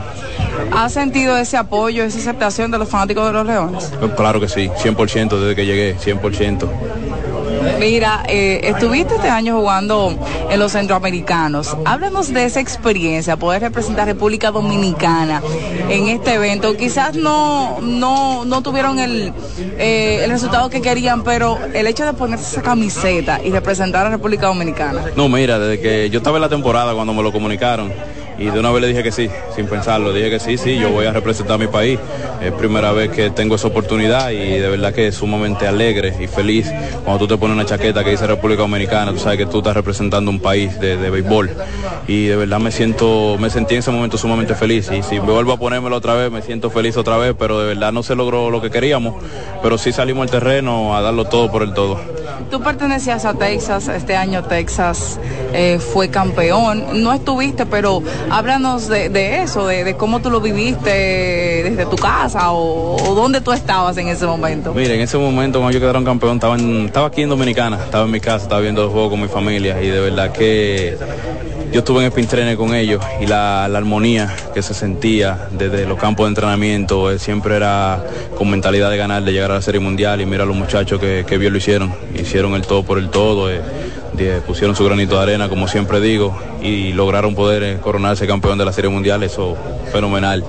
¿Ha sentido ese apoyo, esa aceptación de los fanáticos de los Leones? Claro que sí, 100% desde que llegué, 100%. Mira, eh, estuviste este año jugando en los centroamericanos. Háblanos de esa experiencia, poder representar República Dominicana en este evento. Quizás no, no, no tuvieron el, eh, el resultado que querían, pero el hecho de ponerse esa camiseta y representar a República Dominicana. No, mira, desde que yo estaba en la temporada cuando me lo comunicaron y de una vez le dije que sí, sin pensarlo, dije que sí, sí, yo voy a representar a mi país. Es primera vez que tengo esa oportunidad y de verdad que es sumamente alegre y feliz cuando tú te pones una chaqueta que dice República Dominicana, tú sabes que tú estás representando un país de, de béisbol y de verdad me siento, me sentí en ese momento sumamente feliz y si vuelvo a ponérmelo otra vez me siento feliz otra vez, pero de verdad no se logró lo que queríamos, pero sí salimos al terreno a darlo todo por el todo. Tú pertenecías a Texas, este año Texas eh, fue campeón. No estuviste, pero háblanos de, eso, de, cómo tú lo viviste desde tu casa o, dónde tú estabas en ese momento. Mire, en ese momento cuando yo quedaron campeón, estaba, en- estaba aquí en Dominicana, estaba en mi casa, estaba viendo el juego con mi familia y de verdad que yo estuve en el pintrene con ellos y la, la armonía que se sentía desde los campos de entrenamiento eh, siempre era con mentalidad de ganar, de llegar a la Serie Mundial y mira a los muchachos que, que bien lo hicieron, hicieron el todo por el todo. eh, die- pusieron su granito de arena, como siempre digo, y lograron poder eh, coronarse campeón de la Serie Mundial, eso fenomenal.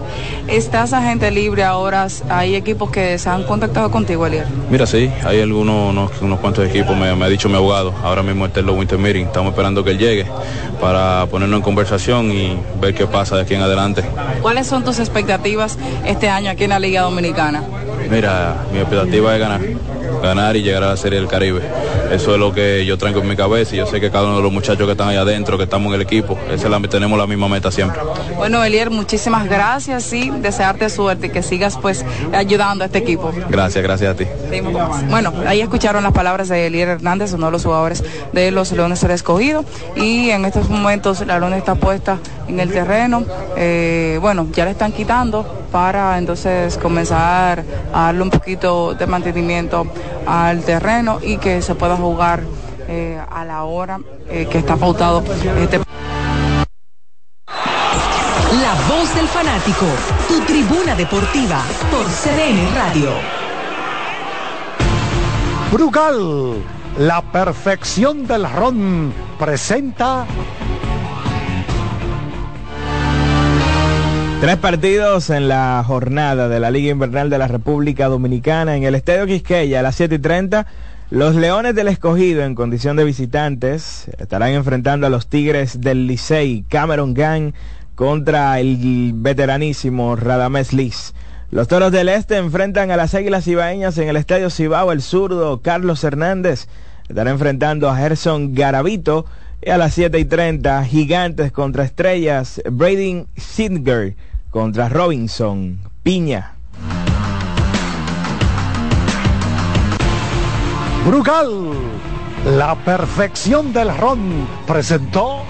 Estás agente libre ahora, hay equipos que se han contactado contigo, Elier. Mira, sí, hay algunos unos, unos cuantos equipos, me, me ha dicho mi abogado, ahora mismo está en los Winter Meeting, estamos esperando que él llegue para ponernos en conversación y ver qué pasa de aquí en adelante. ¿Cuáles son tus expectativas este año aquí en la Liga Dominicana? Mira, mi expectativa es ganar, ganar y llegar a la Serie del Caribe. Eso es lo que yo traigo en mi cabeza y yo sé que cada uno de los muchachos que están ahí adentro, que estamos en el equipo, esa es la, tenemos la misma meta siempre. Bueno, Elier, muchísimas gracias y desearte suerte y que sigas pues ayudando a este equipo. Gracias, gracias a ti. Bueno, ahí escucharon las palabras de Elier Hernández, uno de los jugadores de los Leones del Escogido. Y en estos momentos la lona está puesta en el terreno. Eh, bueno, ya le están quitando para entonces comenzar a darle un poquito de mantenimiento al terreno y que se pueda jugar eh, a la hora eh, que está pautado este La voz del fanático, tu tribuna deportiva por CDN Radio. Brugal, la perfección del ron, presenta Tres partidos en la jornada de la Liga Invernal de la República Dominicana en el Estadio Quisqueya a las 7 y 30. Los Leones del Escogido en condición de visitantes estarán enfrentando a los Tigres del Licey, Cameron Gang contra el veteranísimo Radamés Liz. Los Toros del Este enfrentan a las Águilas Ibaeñas en el Estadio Cibao. El zurdo Carlos Hernández estará enfrentando a Gerson Garavito. Y a las 7 y 30, Gigantes contra Estrellas, Braden Singer contra Robinson, Piña. Brugal, la perfección del ron, presentó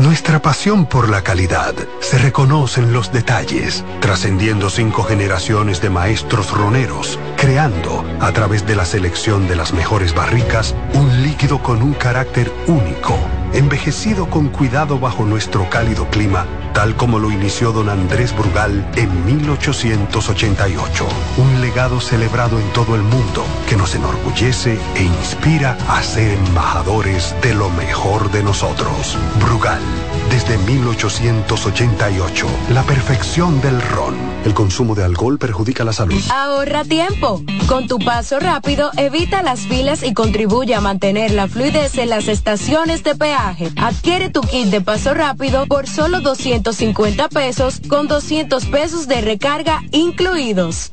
Nuestra pasión por la calidad se reconoce en los detalles, trascendiendo cinco generaciones de maestros roneros, creando, a través de la selección de las mejores barricas, un líquido con un carácter único, envejecido con cuidado bajo nuestro cálido clima, tal como lo inició don Andrés Brugal en 1888. Un legado celebrado en todo el mundo que nos enorgullece e inspira a ser embajadores de lo mejor de nosotros. Brugal, desde 1888, la perfección del ron. El consumo de alcohol perjudica la salud. Ahorra tiempo. Con tu paso rápido, evita las filas y contribuye a mantener la fluidez en las estaciones de peaje. Adquiere tu kit de paso rápido por solo 250 pesos con 200 pesos de recarga incluidos.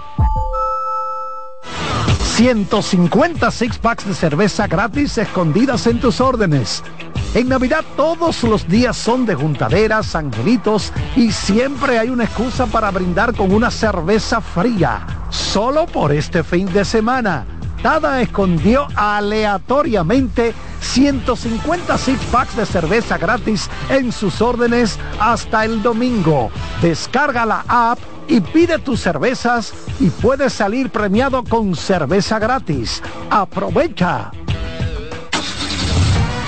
150 six packs de cerveza gratis escondidas en tus órdenes. En Navidad todos los días son de juntaderas, angelitos y siempre hay una excusa para brindar con una cerveza fría. Solo por este fin de semana. Tada escondió aleatoriamente 150 six packs de cerveza gratis en sus órdenes hasta el domingo. Descarga la app y pide tus cervezas y puedes salir premiado con cerveza gratis. Aprovecha.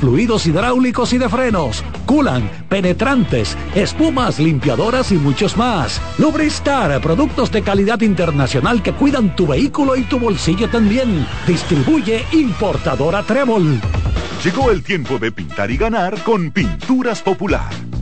fluidos hidráulicos y de frenos, culan, penetrantes, espumas, limpiadoras y muchos más. Lubristar, productos de calidad internacional que cuidan tu vehículo y tu bolsillo también. Distribuye importadora Trébol. Llegó el tiempo de pintar y ganar con Pinturas Popular.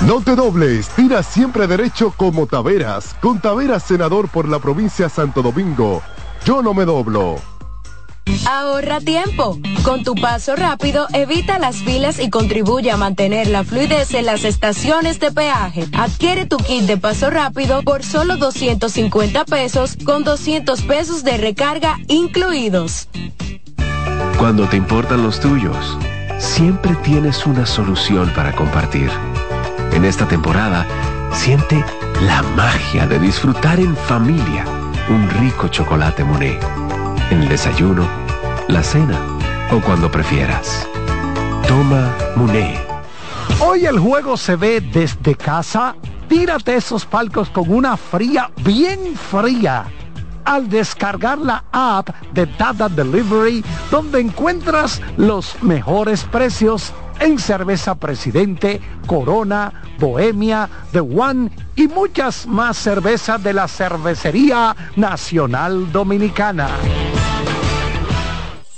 No te dobles, tira siempre derecho como Taveras. Con Taveras, senador por la provincia Santo Domingo. Yo no me doblo. Ahorra tiempo. Con tu paso rápido, evita las filas y contribuye a mantener la fluidez en las estaciones de peaje. Adquiere tu kit de paso rápido por solo 250 pesos con 200 pesos de recarga incluidos. Cuando te importan los tuyos, siempre tienes una solución para compartir. En esta temporada, siente la magia de disfrutar en familia un rico chocolate Monet. En el desayuno, la cena o cuando prefieras. Toma Monet. Hoy el juego se ve desde casa. Tírate esos palcos con una fría, bien fría. Al descargar la app de Dada Delivery, donde encuentras los mejores precios en cerveza Presidente, Corona, Bohemia, The One y muchas más cervezas de la Cervecería Nacional Dominicana.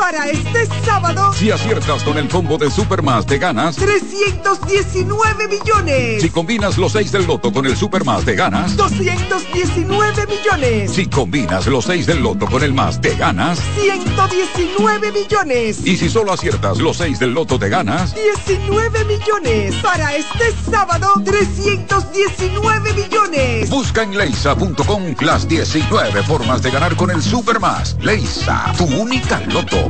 Para este sábado, Si aciertas con el combo de Supermas te ganas. 319 millones. Si combinas los 6 del loto con el Supermas te ganas. 219 millones. Si combinas los 6 del loto con el más te ganas. 119 millones. Y si solo aciertas los 6 del loto te ganas. 19 millones. Para este sábado, 319 millones. Busca en leisa.com las 19 formas de ganar con el Supermas. Leisa, tu única loto,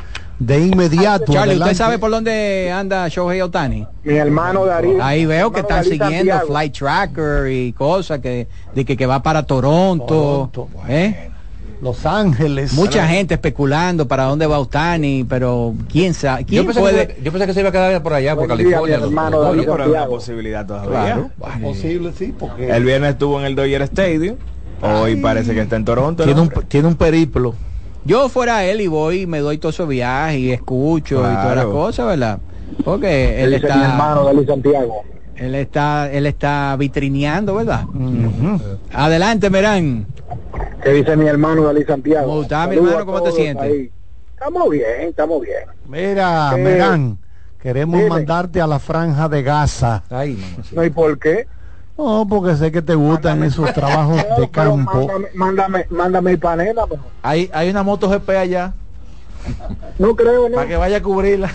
de inmediato. Charlie, ¿usted sabe por dónde anda Shohei Otani? Mi hermano Darío. Ahí veo que están Darío siguiendo Santiago. Flight Tracker y cosas que, de que, que va para Toronto. ¿eh? Los Ángeles. Mucha gente especulando para dónde va Otani, pero quién sabe. ¿Quién Yo pensé, puede? que, yo pensé que se iba a quedar por allá, por Buen día, California. los- hermano los Darío Dodgers. pero hay una posibilidad todavía. Claro. Posible, sí, porque El viernes estuvo en el Dodger Stadium. Hoy parece que está en Toronto. Tiene ¿no? un, tiene un periplo. Yo fuera él y voy y me doy todos esos viajes y escucho y todas las cosas, ¿verdad? Porque él Dice está... mi hermano Darío Santiago. Él está, él está vitrineando, ¿verdad? Adelante, Merán. ¿Qué dice mi hermano Darío Santiago? ¿Cómo está, mi hermano? ¿Cómo te sientes? ahí. Estamos bien, estamos bien. Mira, Eh, Merán, queremos dime. mandarte a la franja de Gaza. ¿No y por qué? No, porque sé que te gustan esos trabajos de campo. Mándame, mándame, mándame el panela. mejor. Hay, hay una moto GP allá. No creo, ¿no? Para que vaya a cubrirla.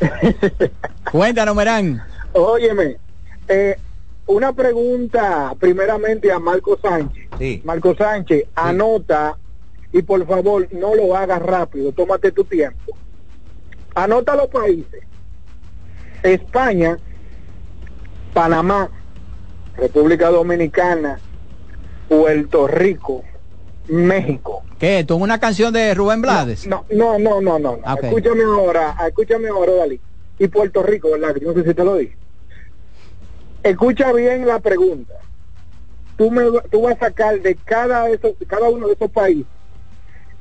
Cuéntanos, Merán. Óyeme, eh, una pregunta primeramente a Marco Sánchez. Sí. Marco Sánchez, anota y por favor no lo hagas rápido, tómate tu tiempo. Anota los países. España, Panamá, República Dominicana, Puerto Rico, México. ¿Qué? ¿Tú una canción de Rubén Blades? No, no, no, no, no. no. Ok. Escúchame ahora, escúchame ahora, Dalí. Y Puerto Rico, ¿verdad? No sé si te lo dije. Escucha bien la pregunta. Tú, me, tú vas a sacar de cada, esos, de cada uno de esos países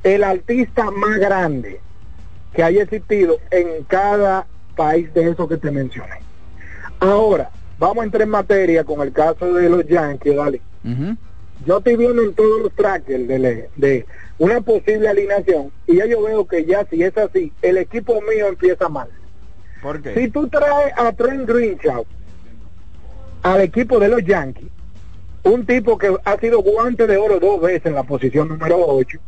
el artista más grande que haya existido en cada país de esos que te mencioné. Ahora, vamos a entrar en materia con el caso de los Yankees, Dalí. Yo estoy viendo en todos los trackers de, de una posible alineación y ya yo veo que ya si es así, el equipo mío empieza mal. ¿Por qué? Si tú traes a Trent Greenshot al equipo de los Yankees, un tipo que ha sido guante de oro dos veces en la posición número 8,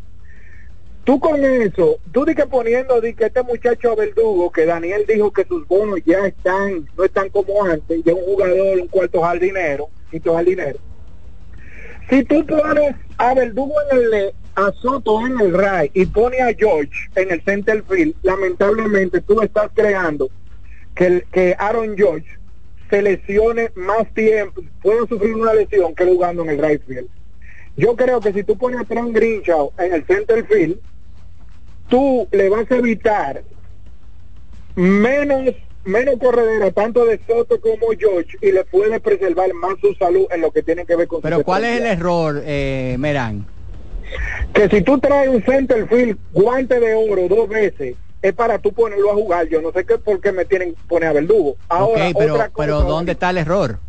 tú con eso, tú di que poniendo di que este muchacho verdugo, que Daniel dijo que sus bonos ya están, no están como antes, ya un jugador, un cuarto jardinero, quinto jardinero. Si tú pones a Verdugo en el le- a Soto en el right y pone a George en el center field, lamentablemente tú estás creando que, que Aaron George se lesione más tiempo, pueda sufrir una lesión que jugando en el right field. Yo creo que si tú pones a Trent Grinshaw en el center field, tú le vas a evitar menos menos corredera tanto de Soto como George y le puedes preservar más su salud en lo que tiene que ver con su Pero ¿cuál es el error, eh, Merán? que si tú traes un center field guante de oro dos veces es para tú ponerlo a jugar yo no sé qué por qué me tienen que poner a verdugo ahora ok, pero, otra cosa, pero ¿dónde está el error?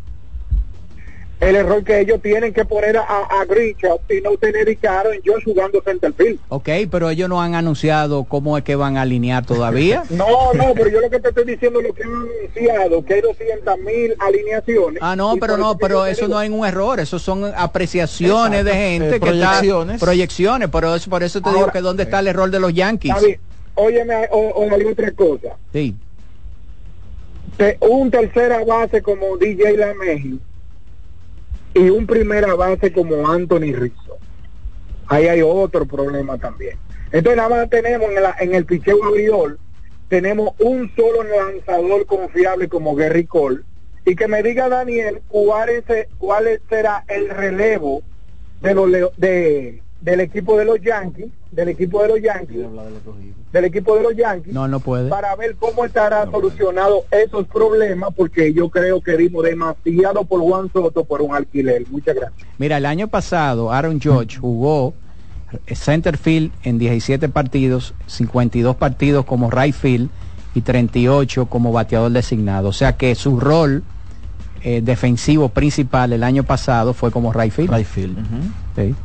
El error que ellos tienen que poner a, a Grichard y no tener a Aaron George jugando center field Ok, pero ellos no han anunciado cómo es que van a alinear todavía. no no pero yo lo que te estoy diciendo es lo que han anunciado que hay 200 mil alineaciones Ah, no, pero no, pero eso digo, no es un error, eso son apreciaciones Exacto. de gente Eh, que está- proyecciones. proyecciones, pero eso, por eso te digo que dónde está el error de los Yankees. Bien. Óyeme, o, o hay otra cosa. Sí. Te- un tercera base como DJ Lameji y un primera base como Anthony Rizzo. Ahí hay otro problema también. Entonces nada más tenemos en, la- en el picheo abridor, tenemos un solo lanzador confiable como Gary Cole y que me diga Daniel cuál, es, cuál será el relevo de los de, del equipo de los Yankees, del equipo de los Yankees, del equipo de los Yankees, No, no puede. para ver cómo estará solucionado esos problemas, porque yo creo que dimos demasiado por Juan Soto por un alquiler. Muchas gracias. Mira, el año pasado Aaron George jugó center field en 17 partidos, 52 partidos como right field y 38 como bateador designado. O sea que su rol eh, defensivo principal el año pasado fue como right field. Right field. Sí.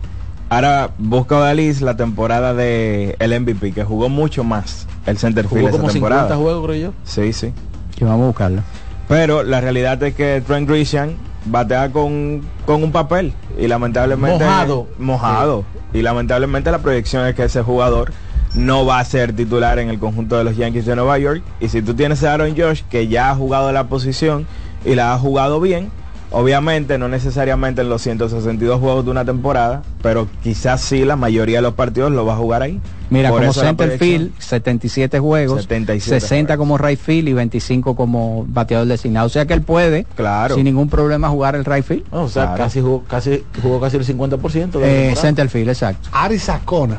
Ahora busca Odalis la temporada de el MVP, que jugó mucho más el center field Jugó esa como temporada. 50 juegos, creo yo. Sí, sí. Que vamos a buscarlo. Pero la realidad es que Trent Grisham batea con, con un papel y lamentablemente Mojado. mojado y lamentablemente la proyección es que ese jugador no va a ser titular en el conjunto de los Yankees de Nueva York y si tú tienes a Aaron Josh que ya ha jugado la posición y la ha jugado bien obviamente no necesariamente en los 162 juegos de una temporada pero quizás sí la mayoría de los partidos lo va a jugar ahí Mira, Por como eso la center proyección. field, 77 juegos, 77 60 como right field y 25 como bateador designado. O sea que él puede, Claro. sin ningún problema, jugar el right field. O sea, Claro. casi jugó casi, jugó casi el 50% de Eh, temporada. center field, exacto. Ari Sacona.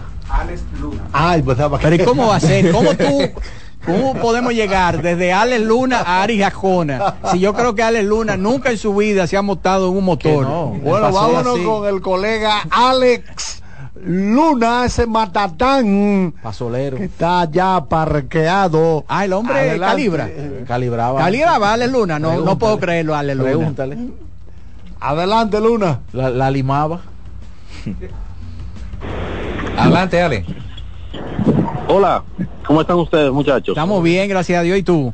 Ay, pues Pero ¿y cómo va a ser? ¿Cómo tú, cómo podemos llegar desde Alex Luna a Ari Jacona? Si yo creo que Alex Luna nunca en su vida se ha montado en un motor. Bueno, vámonos así. con el colega Alex Luna, ese matatán Pasolero. que está ya parqueado. Ah, el hombre Adelante. calibra. Calibraba. Calibraba Alex Luna, no, no puedo creerlo, Alex Luna. Pregúntale. Adelante, Luna. La, la limaba. Adelante, Ale. Hola, ¿cómo están ustedes, muchachos? Estamos bien, gracias a Dios. ¿Y tú?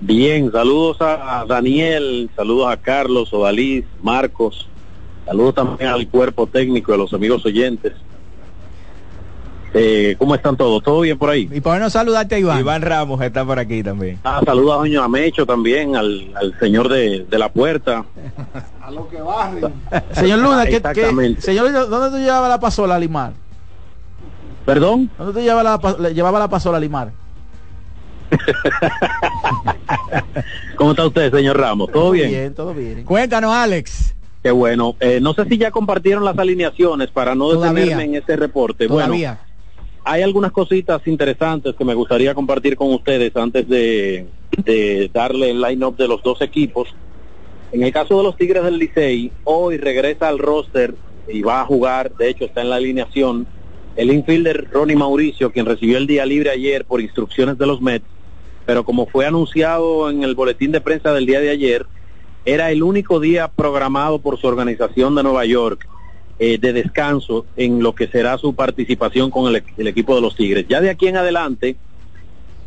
Bien, saludos a Daniel, saludos a Carlos, Odalís, Marcos, saludos también al cuerpo técnico de los amigos oyentes. Eh, ¿Cómo están todos? ¿Todo bien por ahí? Y por no saludarte a Iván. Iván Ramos está por aquí también Ah, saludos a Doña Amecho también, al, al señor de, de la puerta. A lo que barren. Señor Luna, ¿qué, qué- Exactamente. señor, ¿dónde tú llevabas la pasola a limar? ¿Perdón? ¿Dónde tú llevabas la, pa- le- llevaba la pasola a limar? ¿Cómo está usted, señor Ramos? ¿Todo bien? todo bien. Cuéntanos, Alex. Qué bueno. Eh, no sé si ya compartieron las alineaciones para no Todavía. detenerme en ese reporte. Todavía. Bueno, hay algunas cositas interesantes que me gustaría compartir con ustedes antes de, de darle el line-up de los dos equipos. En el caso de los Tigres del Licey, hoy regresa al roster y va a jugar, de hecho está en la alineación, el infielder Ronnie Mauricio, quien recibió el día libre ayer por instrucciones de los Mets, pero como fue anunciado en el boletín de prensa del día de ayer, era el único día programado por su organización de Nueva York eh, de descanso en lo que será su participación con el, el equipo de los Tigres. Ya de aquí en adelante,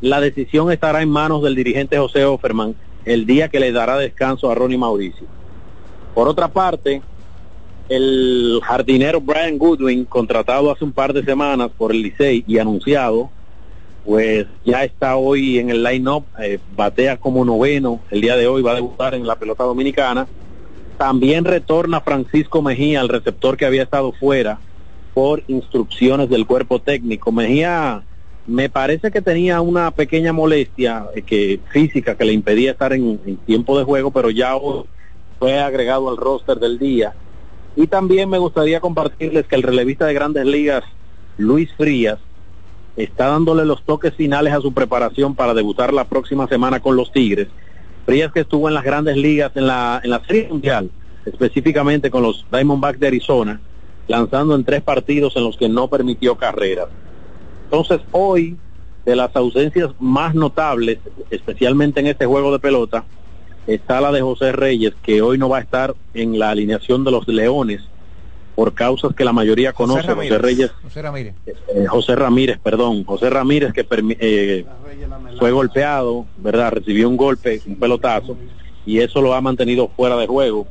la decisión estará en manos del dirigente José Offerman el día que le dará descanso a Ronnie Mauricio. Por otra parte, el jardinero Brian Goodwin, contratado hace un par de semanas por el Licey y anunciado, pues ya está hoy en el line-up, eh, batea como noveno, el día de hoy va a debutar en la pelota dominicana. También retorna Francisco Mejía, el receptor que había estado fuera por instrucciones del cuerpo técnico. Mejía me parece que tenía una pequeña molestia eh, que física que le impedía estar en, en tiempo de juego, pero ya hoy fue agregado al roster del día. Y también me gustaría compartirles que el relevista de grandes ligas, Luis Frías, está dándole los toques finales a su preparación para debutar la próxima semana con los Tigres. Frías que estuvo en las grandes ligas en la, en la Serie Mundial, específicamente con los Diamondbacks de Arizona, lanzando en tres partidos en los que no permitió carreras. Entonces hoy, de las ausencias más notables, especialmente en este juego de pelota, está la de José Reyes, que hoy no va a estar en la alineación de los Leones por causas que la mayoría conoce. José, Reyes, José Ramírez. eh, José Ramírez, perdón, José Ramírez que eh, fue golpeado, ¿verdad? Recibió un golpe, un pelotazo, y eso lo ha mantenido fuera de juego.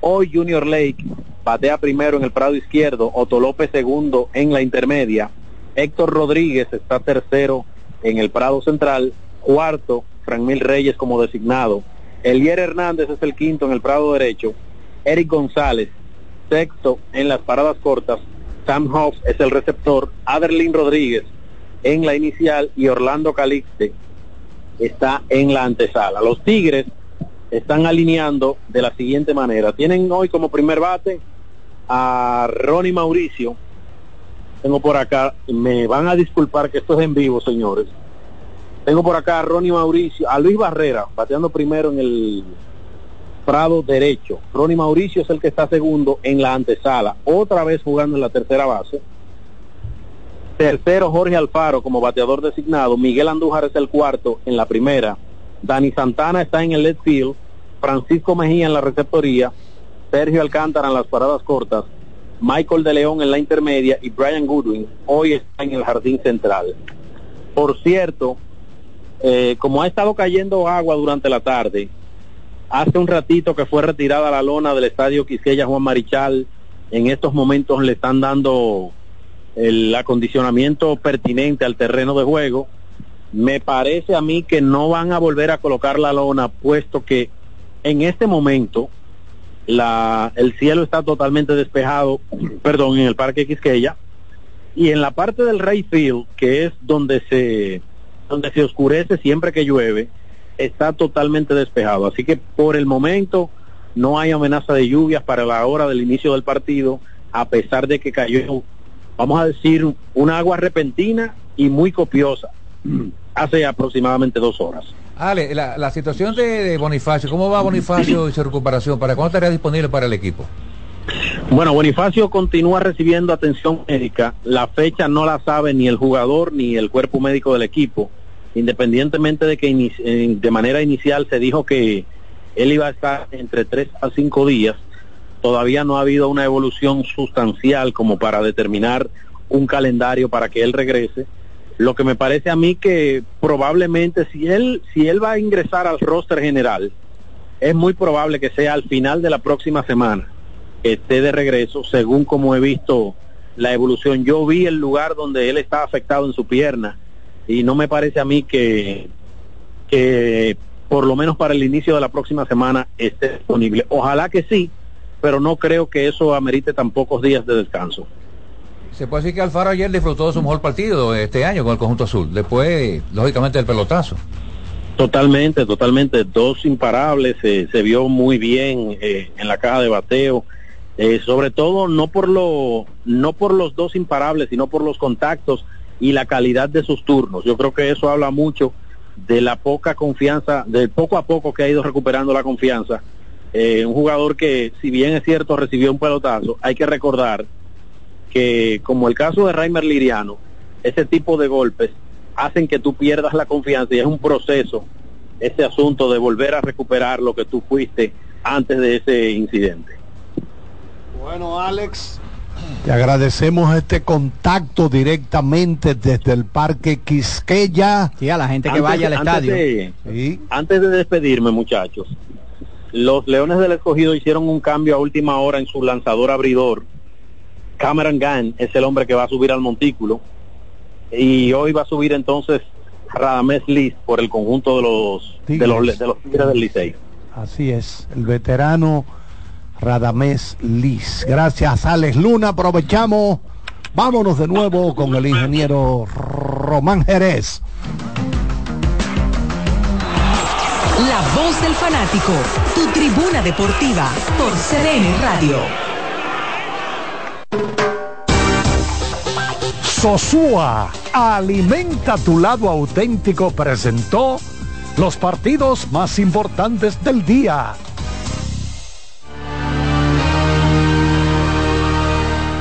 Hoy Junior Lake batea primero en el prado izquierdo, Otto López segundo en la intermedia, Héctor Rodríguez está tercero en el prado central, cuarto, Franmil Reyes como designado, Elier Hernández es el quinto en el prado derecho, Eric González, sexto en las paradas cortas, Sam Hoff es el receptor, Aderlin Rodríguez en la inicial y Orlando Calixte está en la antesala. Los Tigres están alineando de la siguiente manera. Tienen hoy como primer bate a Ronnie Mauricio. Tengo por acá, me van a disculpar que esto es en vivo, señores. Tengo por acá a Ronnie Mauricio, a Luis Barrera, bateando primero en el Prado derecho. Ronnie Mauricio es el que está segundo en la antesala, otra vez jugando en la tercera base. Tercero, Jorge Alfaro como bateador designado. Miguel Andújar es el cuarto en la primera. Dani Santana está en el left field. Francisco Mejía en la receptoría. Sergio Alcántara en las paradas cortas. Michael de León en la intermedia y Brian Goodwin hoy está en el jardín central. Por cierto, eh, como ha estado cayendo agua durante la tarde, hace un ratito que fue retirada la lona del estadio Quisqueya Juan Marichal, en estos momentos le están dando el acondicionamiento pertinente al terreno de juego. Me parece a mí que no van a volver a colocar la lona, puesto que en este momento la, el cielo está totalmente despejado, perdón, en el Parque Quisqueya, y en la parte del right field, que es donde se, donde se oscurece siempre que llueve, está totalmente despejado. Así que por el momento no hay amenaza de lluvias para la hora del inicio del partido, a pesar de que cayó, vamos a decir, un agua repentina y muy copiosa hace aproximadamente dos horas. Ale, la, la situación de, de Bonifacio, ¿cómo va Bonifacio y su recuperación? ¿Para cuándo estaría disponible para el equipo? Bueno, Bonifacio continúa recibiendo atención médica. La fecha no la sabe ni el jugador ni el cuerpo médico del equipo, independientemente de que de manera inicial se dijo que él iba a estar entre tres a cinco días. Todavía no ha habido una evolución sustancial como para determinar un calendario para que él regrese. Lo que me parece a mí que probablemente si él si él va a ingresar al roster general, es muy probable que sea al final de la próxima semana que esté de regreso, según como he visto la evolución. Yo vi el lugar donde él estaba afectado en su pierna y no me parece a mí que, que por lo menos para el inicio de la próxima semana esté disponible. Ojalá que sí, pero no creo que eso amerite tan pocos días de descanso. Se puede decir que Alfaro ayer disfrutó de su mejor partido este año con el conjunto azul, después, lógicamente, del pelotazo. Totalmente, totalmente. Dos imparables, eh, se vio muy bien eh, en la caja de bateo. Eh, sobre todo no por lo, no por los dos imparables, sino por los contactos y la calidad de sus turnos. Yo creo que eso habla mucho de la poca confianza, del poco a poco que ha ido recuperando la confianza. Eh, un jugador que, si bien es cierto, recibió un pelotazo, hay que recordar que, como el caso de Reimer Liriano, ese tipo de golpes hacen que tú pierdas la confianza y es un proceso ese asunto de volver a recuperar lo que tú fuiste antes de ese incidente. Bueno, Alex, te agradecemos este contacto directamente desde el Parque Quisqueya. Sí, a la gente que vaya al antes estadio. de- Antes de despedirme, muchachos, los Leones del Escogido hicieron un cambio a última hora en su lanzador abridor. Cameron Gann es el hombre que va a subir al montículo. Y hoy va a subir entonces Radamés Liz por el conjunto de los de los, de los Tigres del Licey. Así es, el veterano Radamés Liz. Gracias, Alex Luna. Aprovechamos. Vámonos de nuevo con el ingeniero Román Jerez. La voz del fanático, tu tribuna deportiva por CDN Radio. Sosúa, alimenta tu lado auténtico, presentó los partidos más importantes del día.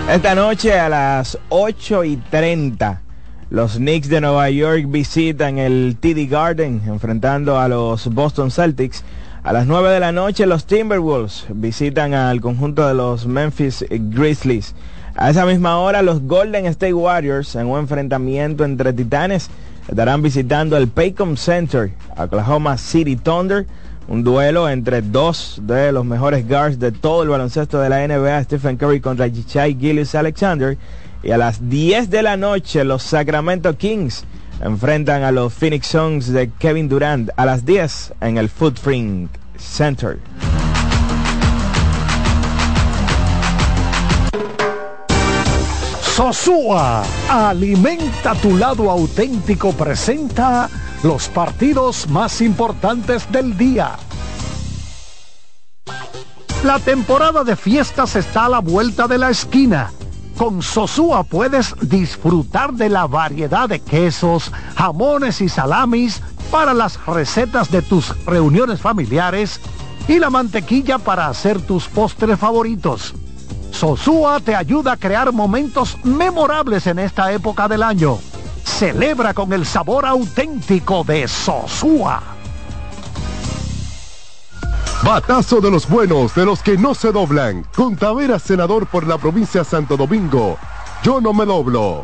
Esta noche a las 8 y 30, los Knicks de Nueva York visitan el TD Garden enfrentando a los Boston Celtics. A las 9 de la noche, los Timberwolves visitan al conjunto de los Memphis Grizzlies. A esa misma hora, los Golden State Warriors, en un enfrentamiento entre titanes, estarán visitando el Paycom Center, Oklahoma City Thunder. Un duelo entre dos de los mejores guards de todo el baloncesto de la NBA, Stephen Curry contra Chichai Gillis Alexander. Y a las 10 de la noche, los Sacramento Kings enfrentan a los Phoenix Suns de Kevin Durant a las 10 en el Footprint Center. Sosúa, alimenta tu lado auténtico, presenta los partidos más importantes del día. La temporada de fiestas está a la vuelta de la esquina. Con Sosúa puedes disfrutar de la variedad de quesos, jamones y salamis para las recetas de tus reuniones familiares y la mantequilla para hacer tus postres favoritos. Sosúa te ayuda a crear momentos memorables en esta época del año. Celebra con el sabor auténtico de Sosúa. Batazo de los buenos, de los que no se doblan. Con Taveras, senador por la provincia de Santo Domingo. Yo no me doblo.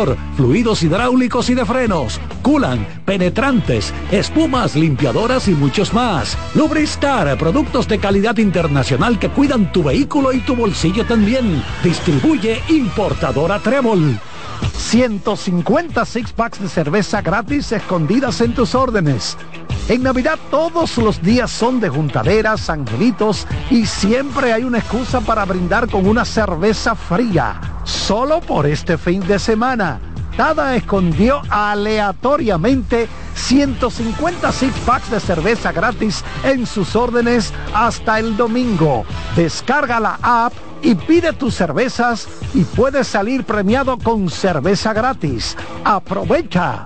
fluidos hidráulicos y de frenos, culan, penetrantes, espumas, limpiadoras y muchos más. Lubristar, productos de calidad internacional que cuidan tu vehículo y tu bolsillo también. Distribuye importadora Trébol. 150 six packs de cerveza gratis escondidas en tus órdenes. En Navidad todos los días son de juntaderas, angelitos y siempre hay una excusa para brindar con una cerveza fría. Solo por este fin de semana. Tada escondió aleatoriamente 150 six packs de cerveza gratis en sus órdenes hasta el domingo. Descarga la app y pide tus cervezas y puedes salir premiado con cerveza gratis. Aprovecha.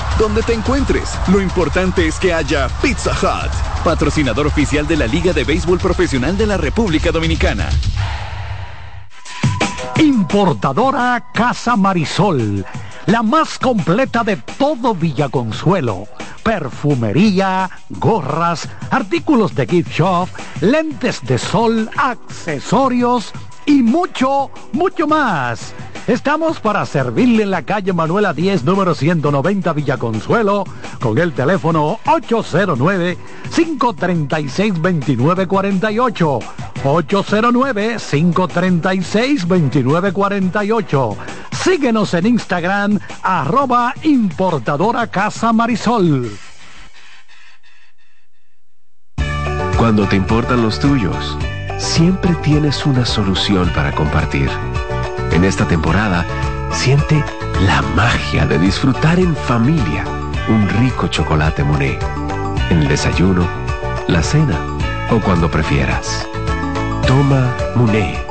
Donde te encuentres, lo importante es que haya Pizza Hut, patrocinador oficial de la Liga de Béisbol Profesional de la República Dominicana. Importadora Casa Marisol, la más completa de todo Villaconsuelo. Perfumería, gorras, artículos de gift shop, lentes de sol, accesorios y mucho, mucho más. Estamos para servirle en la calle Manuela 10, número 190 Villaconsuelo, con el teléfono 809-536-2948. 809-536-2948. Síguenos en Instagram, arroba importadora Casa Marisol. Cuando te importan los tuyos, siempre tienes una solución para compartir. En esta temporada, siente la magia de disfrutar en familia un rico chocolate Monet. En el desayuno, la cena o cuando prefieras. Toma Monet.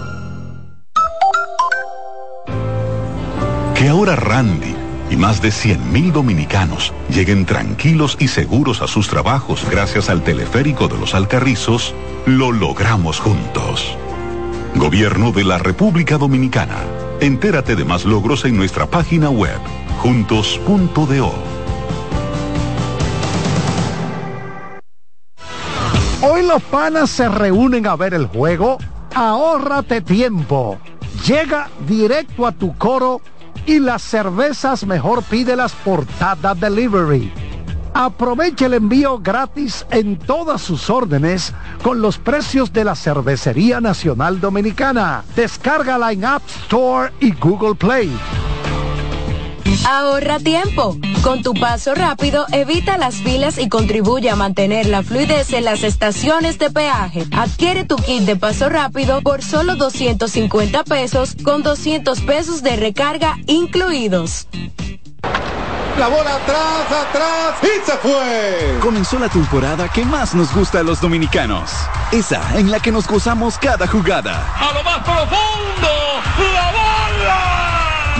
Que ahora Randy y más de 100.000 dominicanos lleguen tranquilos y seguros a sus trabajos gracias al teleférico de los Alcarrizos, lo logramos juntos. Gobierno de la República Dominicana. Entérate de más logros en nuestra página web, juntos.do. Hoy los panas se reúnen a ver el juego. Ahórrate tiempo. Llega directo a tu coro y las cervezas mejor pídelas por Tada Delivery. Aprovecha el envío gratis en todas sus órdenes con los precios de la Cervecería Nacional Dominicana. Descárgala en App Store y Google Play. Ahorra tiempo. Con tu paso rápido, evita las filas y contribuye a mantener la fluidez en las estaciones de peaje. Adquiere tu kit de paso rápido por solo 250 pesos con 200 pesos de recarga incluidos. La bola atrás, atrás y se fue. Comenzó la temporada que más nos gusta a los dominicanos. Esa en la que nos gozamos cada jugada. A lo más profundo, la bola.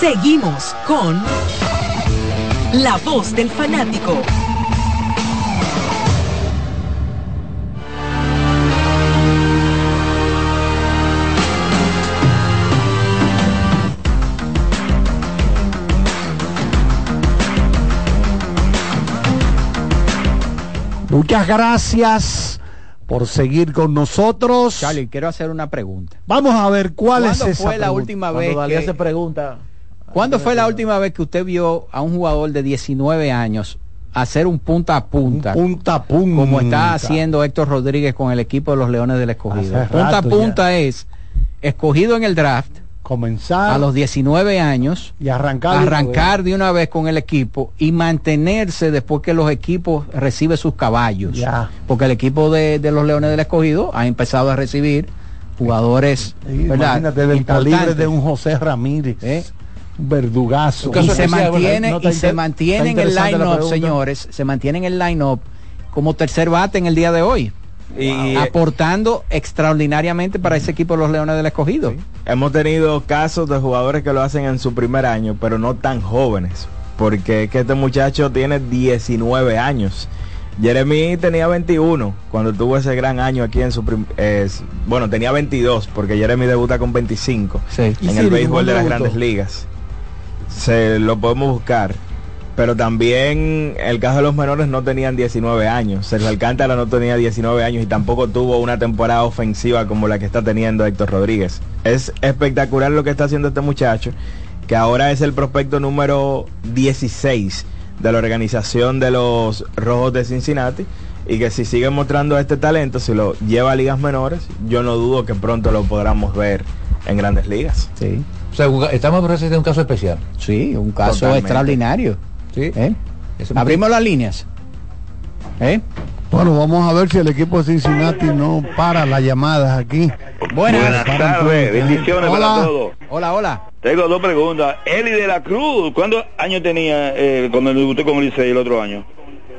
Seguimos con La voz del fanático. Muchas gracias por seguir con nosotros. Charlie, quiero hacer una pregunta. Vamos a ver cuál es esa fue la última vez Cuando que se pregunta? ¿Cuándo fue la última vez que usted vio a un jugador de 19 años hacer un punta a punta? punta a punta. Como está haciendo Héctor Rodríguez con el equipo de los Leones del Escogido. Hace punta a punta es escogido en el draft Comenzar a los 19 años y arrancar. de una arrancar de una vez con el equipo y mantenerse después que los equipos reciben sus caballos. Ya. Porque el equipo de, de los Leones del Escogido ha empezado a recibir jugadores. Imagínate del calibre de un José Ramírez. ¿Eh? Verdugazo. y se mantiene, No, y se mantiene en el line-up, señores, se mantiene en el line-up como tercer bate en el día de hoy. Y aportando extraordinariamente para ese equipo de los Leones del Escogido. hemos tenido casos de jugadores que lo hacen en su primer año, pero no tan jóvenes. Porque es que este muchacho tiene 19 años. Jeremy tenía 21 cuando tuvo ese gran año aquí en su es- bueno tenía 22 porque Jeremy debuta con 25 ¿Y en el béisbol de las debutó? grandes ligas se lo podemos buscar pero también el caso de los menores no tenían 19 años Sergio Alcántara no tenía 19 años y tampoco tuvo una temporada ofensiva como la que está teniendo Héctor Rodríguez es espectacular lo que está haciendo este muchacho que ahora es el prospecto número 16 de la organización de los Rojos de Cincinnati y que si sigue mostrando este talento, si lo lleva a ligas menores, yo no dudo que pronto lo podamos ver en grandes ligas. Sí. O sea, un- estamos presentes de un caso especial. Sí, un caso Totalmente. extraordinario. Sí. ¿Eh? Abrimos las líneas. ¿Eh? Bueno, vamos a ver si el equipo de Cincinnati no para las llamadas aquí. Buenas. Buenas tardes, bendiciones Hola. para todos. Hola, hola. Tengo dos preguntas. Eli de la Cruz, ¿cuántos años tenía eh, cuando debuté con el Licey el otro año?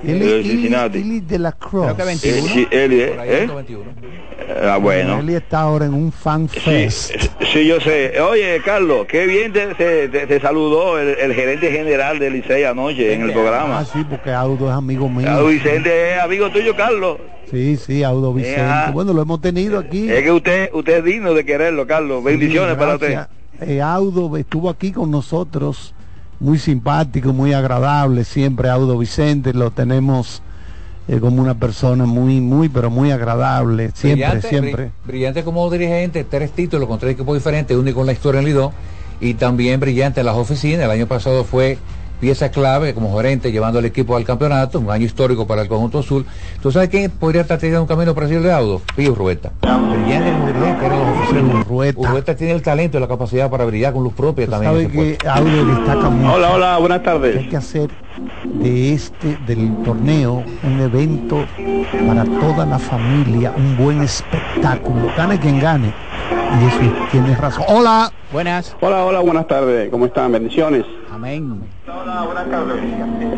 Eli, Cincinnati. Eli de la Cruz. Creo que 21. Eh, sí, Eli, ¿eh? Por ahí ¿Eh? ando 21. Ah, bueno. Eli está ahora en un fan Sí, fest. sí, yo sé. Oye, Carlos, qué bien te, te- te- te saludó el, el gerente general del Licey anoche en el Ah, programa. sí, porque Audo es amigo mío. Ah, Vicente es amigo tuyo, Carlos. Sí, sí, Audo Vicente. ah. Bueno, lo hemos tenido aquí. Es que usted usted es digno de quererlo, Carlos. Bendiciones Sí, para usted. Eh, Audo estuvo aquí con nosotros, muy simpático, muy agradable, siempre Audo Vicente, lo tenemos eh, como una persona muy, muy, pero muy agradable, siempre, brillante, siempre. bri- brillante como dirigente, tres títulos con tres equipos diferentes, único en la historia en Lidón, y también brillante en las oficinas. El año pasado fue pieza clave como gerente llevando al equipo al campeonato, un año histórico para el conjunto azul. ¿Tú sabes quién podría estar teniendo un camino al de Audo? Pío Rueta. Rueta. Rueta tiene el talento y la capacidad para brillar con luz propia también. Sabe que. Audo destaca mucho. Hola, hola, buenas que tardes. hay que hacer de este del torneo un evento para toda la familia, un buen espectáculo, gane quien gane. Y eso tienes razón. Hola, Buenas. Hola, hola, buenas tardes. ¿Cómo están? Bendiciones. Amén.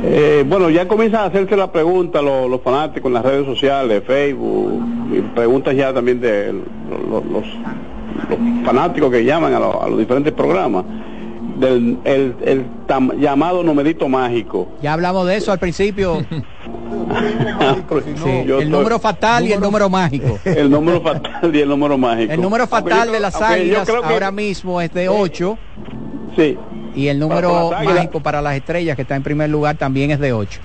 Eh, bueno, ya comienzan a hacerse la pregunta los, los fanáticos en las redes sociales, Facebook, y preguntas ya también de los, los- los fanáticos que llaman a, lo- a los diferentes programas, del el, el tam- llamado numerito mágico. Ya hablamos de eso al principio. Sí, el estoy- número fatal y el número mágico. El número fatal y el número mágico. El número fatal de las águilas ahora mismo es de 8 Sí. Y el número Para- mágico para las estrellas que está en primer lugar también es de 8.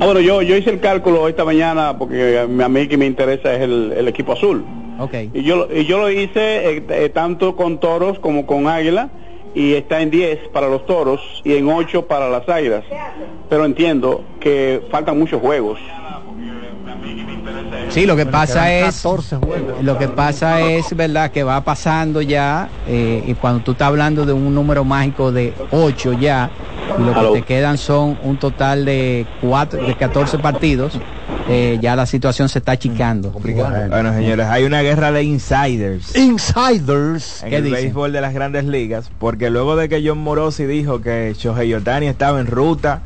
Ah, bueno, yo, yo hice el cálculo esta mañana porque a mí- que me interesa es el, el equipo azul. Ok. Y yo, y yo lo hice eh, eh, tanto con toros como con águila y está en 10 para los toros y en 8 para las águilas. Pero entiendo que faltan muchos juegos. Sí, lo que pasa es 14 juegos. lo que pasa es verdad que va pasando ya eh, y cuando tú estás hablando de un número mágico de 8 ya y lo que te quedan son un total de cuatro de 14 partidos eh, ya la situación se está achicando. Bueno, señores, hay una guerra de insiders. Insiders. en ¿Qué el dicen? béisbol de las grandes ligas, porque luego de que John Morosi dijo que Shohei Otani estaba en ruta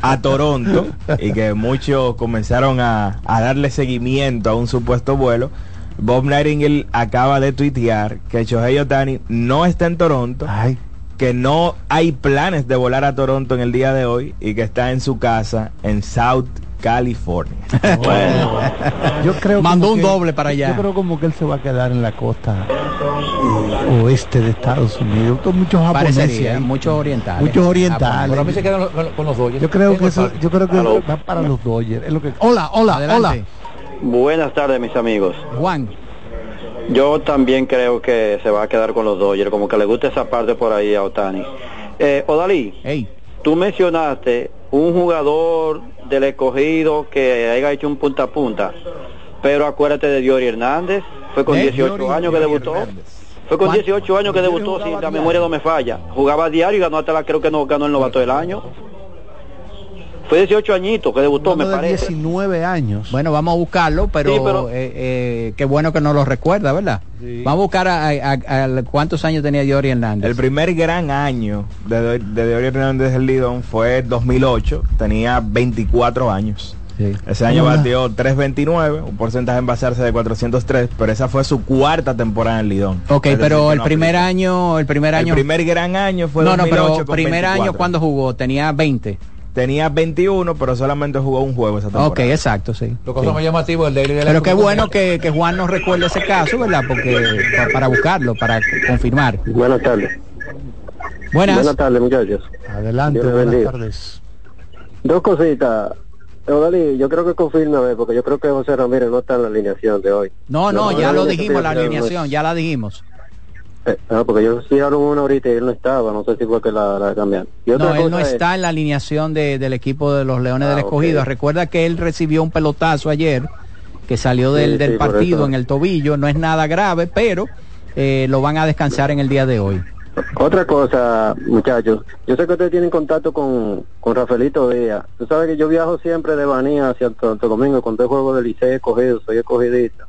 a Toronto y que muchos comenzaron a, a darle seguimiento a un supuesto vuelo, Bob Nightingale acaba de tuitear que Shohei Otani no está en Toronto, Ay, que no hay planes de volar a Toronto en el día de hoy y que está en su casa en South California. Bueno, yo creo Mandó como un que- doble para allá. Yo creo como que él se va a quedar en la costa oeste de Estados Unidos. Con muchos japoneses. Muchos orientales. Muchos orientales. Pero a mí se quedan con, con los Dodgers. Yo creo que eso, yo creo que va para los Dodgers. Es lo que... Hola, hola, Adelante. hola. Buenas tardes, mis amigos. Juan. Yo también creo que se va a quedar con los Dodgers, como que le gusta esa parte por ahí a Otani. Eh, Odalí, tú mencionaste un jugador del escogido que haya hecho un punta a punta, pero acuérdate de Diori Hernández, fue con ¿De? 18 Diori- años que Diori debutó. Hernández. Fue con ¿Cuánto? 18 años que debutó, si la memoria no me falla. Jugaba diario y ganó hasta la, creo que no ganó el novato del año. Fue 18 añitos que debutó, me Hablando parece. 19 años. Bueno, vamos a buscarlo, pero, Sí, pero- eh, eh, qué bueno que no lo recuerda, ¿verdad? Vamos a buscar a, a- a- cuántos años tenía Diori Hernández. El primer gran año de, de, Deorio Hernández del Lidón fue 2008, tenía 24 años. Ese año Ah. batió 3.29, un porcentaje en basarse de 403, pero esa fue su cuarta temporada en Lidón. Ok, Es pero el no primer aplica. año, el primer año. El primer gran año fue no, no, 2008 pero con primer 24. año cuando jugó tenía 20. Tenía 21, pero solamente jugó un juego esa temporada. Ok, exacto, sí. Lo que Sí. más llamativo el Daily de la Pero qué bueno que, que Juan nos recuerde ese caso, ¿verdad? Porque pa- para buscarlo, para confirmar. Buenas tardes. Buenas. Buenas tardes, muchachos. Adelante, buenas bendiga. tardes. Dos cositas. Odalí, yo creo que confirme, porque yo creo que José Ramírez no está en la alineación de hoy. No, no, ya lo dijimos, la alineación alineación, ya la dijimos. Eh, no, porque yo sí hablo una ahorita y él no estaba, no sé si fue que la, la cambiaron. Y otra No, él no es- está en la alineación de- del equipo de los Leones Ah, del Escogido. ok. Recuerda que él recibió un pelotazo ayer que salió del, Sí, del sí, partido en el tobillo. No es nada grave, pero eh, lo van a descansar en el día de hoy. Otra cosa, muchachos, yo sé que ustedes tienen contacto con, con Rafaelito Díaz. Tú sabes que yo viajo siempre de Banía hacia Santo Domingo cuando hay juego del Liceo escogido, soy escogidista.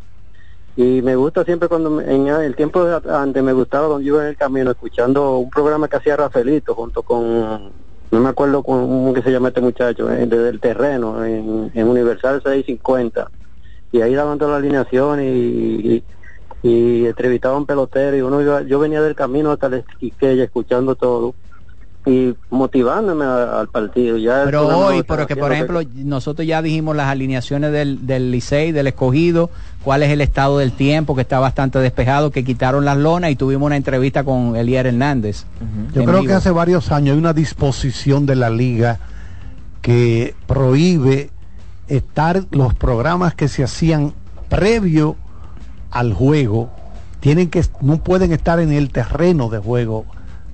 Y me gusta siempre cuando, en el tiempo antes me gustaba cuando yo iba en el camino escuchando un programa que hacía Rafaelito junto con, no me acuerdo cómo que se llama este muchacho, eh, desde el terreno, en, en Universal 650. Y ahí daban toda la alineación y, y, y entrevistaban pelotero y uno iba, yo venía del camino hasta la Esquiqueya escuchando todo y motivándome a- al partido. Ya Pero hoy, estaba porque por ejemplo, nosotros ya dijimos las alineaciones del, del Licey, del Escogido, cuál es el estado del tiempo, que está bastante despejado, que quitaron las lonas y tuvimos una entrevista con Elier Hernández. Yo creo vivo. que hace varios años hay una disposición de la liga que prohíbe estar los programas que se hacían previo al juego tienen que no pueden estar en el terreno de juego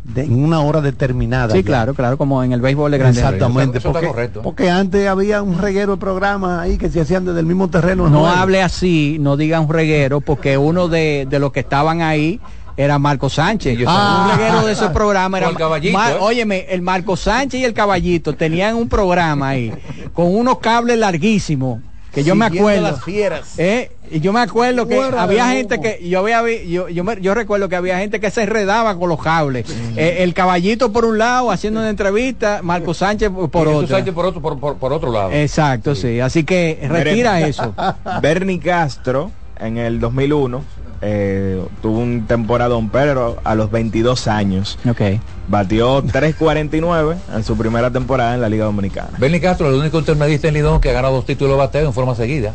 de- en una hora determinada. Sí, ya. claro, claro, como en el béisbol de grandes. Exactamente, Eso está porque, correcto. porque antes había un reguero de programas ahí que se hacían desde el mismo terreno. No hable así, no diga un reguero, porque uno de, de los que estaban ahí era Marco Sánchez. yo Ah, sé. un reguero de ese programa era el caballito, Ma- ¿eh? Óyeme, el Marco Sánchez y el caballito tenían un programa ahí con unos cables larguísimos que yo me acuerdo. las fieras. ¿eh? Y yo me acuerdo que Fuera había gente que yo había vi- yo yo, me- yo recuerdo que había gente que se enredaba con los cables. Eh, el caballito por un lado haciendo una entrevista, Marco Sánchez por otro. Sánchez por otro, por, por- por otro lado. Exacto, sí. Así que retira eso. Bernie Castro en el 2001 eh, tuvo un temporadón, pero a los 22 años. Ok. Batió 3.49 en su primera temporada en la Liga Dominicana. Bernie Castro, el único intermedista en Lidón que ha ganado dos títulos de bateo en forma seguida.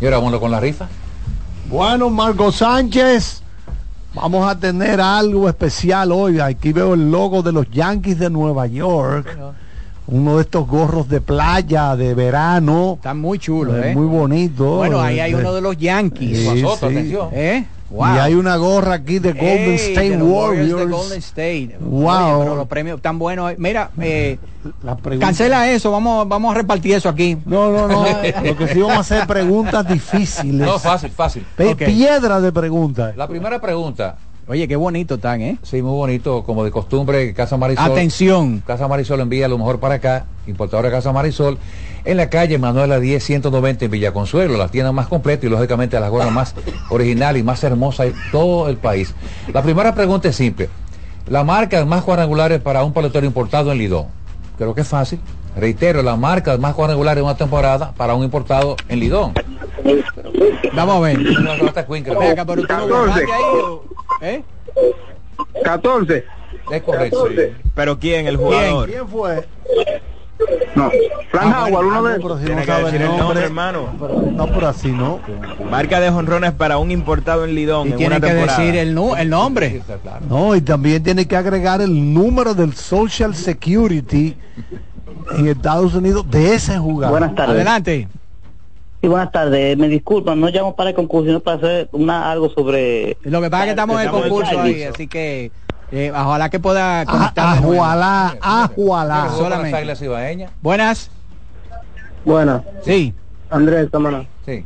Y ahora vámonos con la rifa. Bueno, Marco Sánchez, vamos a tener algo especial hoy. Aquí veo el logo de los Yankees de Nueva York. Uno de estos gorros de playa, de verano. Está muy chulo, Eh, ¿eh? Muy bonito. Bueno, ahí hay Eh, uno de los Yankees. Sí, Guasoto, sí. atención. ¿Eh? Wow. Y hay una gorra aquí de Golden Ey, State de los Warriors Warriors. de Golden State. Wow. Oye, pero los premios tan buenos. Mira, eh, cancela eso, vamos, vamos a repartir eso aquí. No, no, no. Lo que sí vamos a hacer preguntas difíciles. No, fácil, fácil. Pe- Ok. Piedra de preguntas. La primera pregunta. Oye, qué bonito están, ¿eh? Sí, muy bonito, como de costumbre, Casa Marisol. Atención. Casa Marisol envía lo mejor para acá, importadora Casa Marisol, en la calle Manuela 10 190 en Villaconsuelo, la tienda más completa y lógicamente la gorra más original y más hermosa de todo el país. La primera pregunta es simple. La marca más cuadrangulares para un pelotero importado en Lidón. Creo que es fácil. Reitero, la marca más cuadrangulares de una temporada para un importado en Lidón. Vamos a ver. No, hasta Queen, creo. Venga, pero tú no borraste ahí, o- ¿eh? 14. Es correcto. sí. Pero ¿quién? El jugador. ¿Quién fue? No, Frank Ah, Howard, uno de ah, si Tiene no que sabe decir el el nombre, nombre, hermano. No, pero así no. Marca de jonrones para un importado en Lidón Y en tiene una que temporada. decir el, nu- el nombre. No, y también tiene que agregar el número del Social Security en Estados Unidos de ese jugador. Buenas tardes. Adelante. Sí, buenas tardes. Me disculpan, no llamo para el concurso, sino para hacer una, algo sobre... Lo que pasa es que estamos en el concurso ahí, así que eh, ojalá que pueda conectar. de nuevo. Ajualá, ajualá. Las Solamente. Buenas. Bueno, Sí. Andrés, Samana. Sí.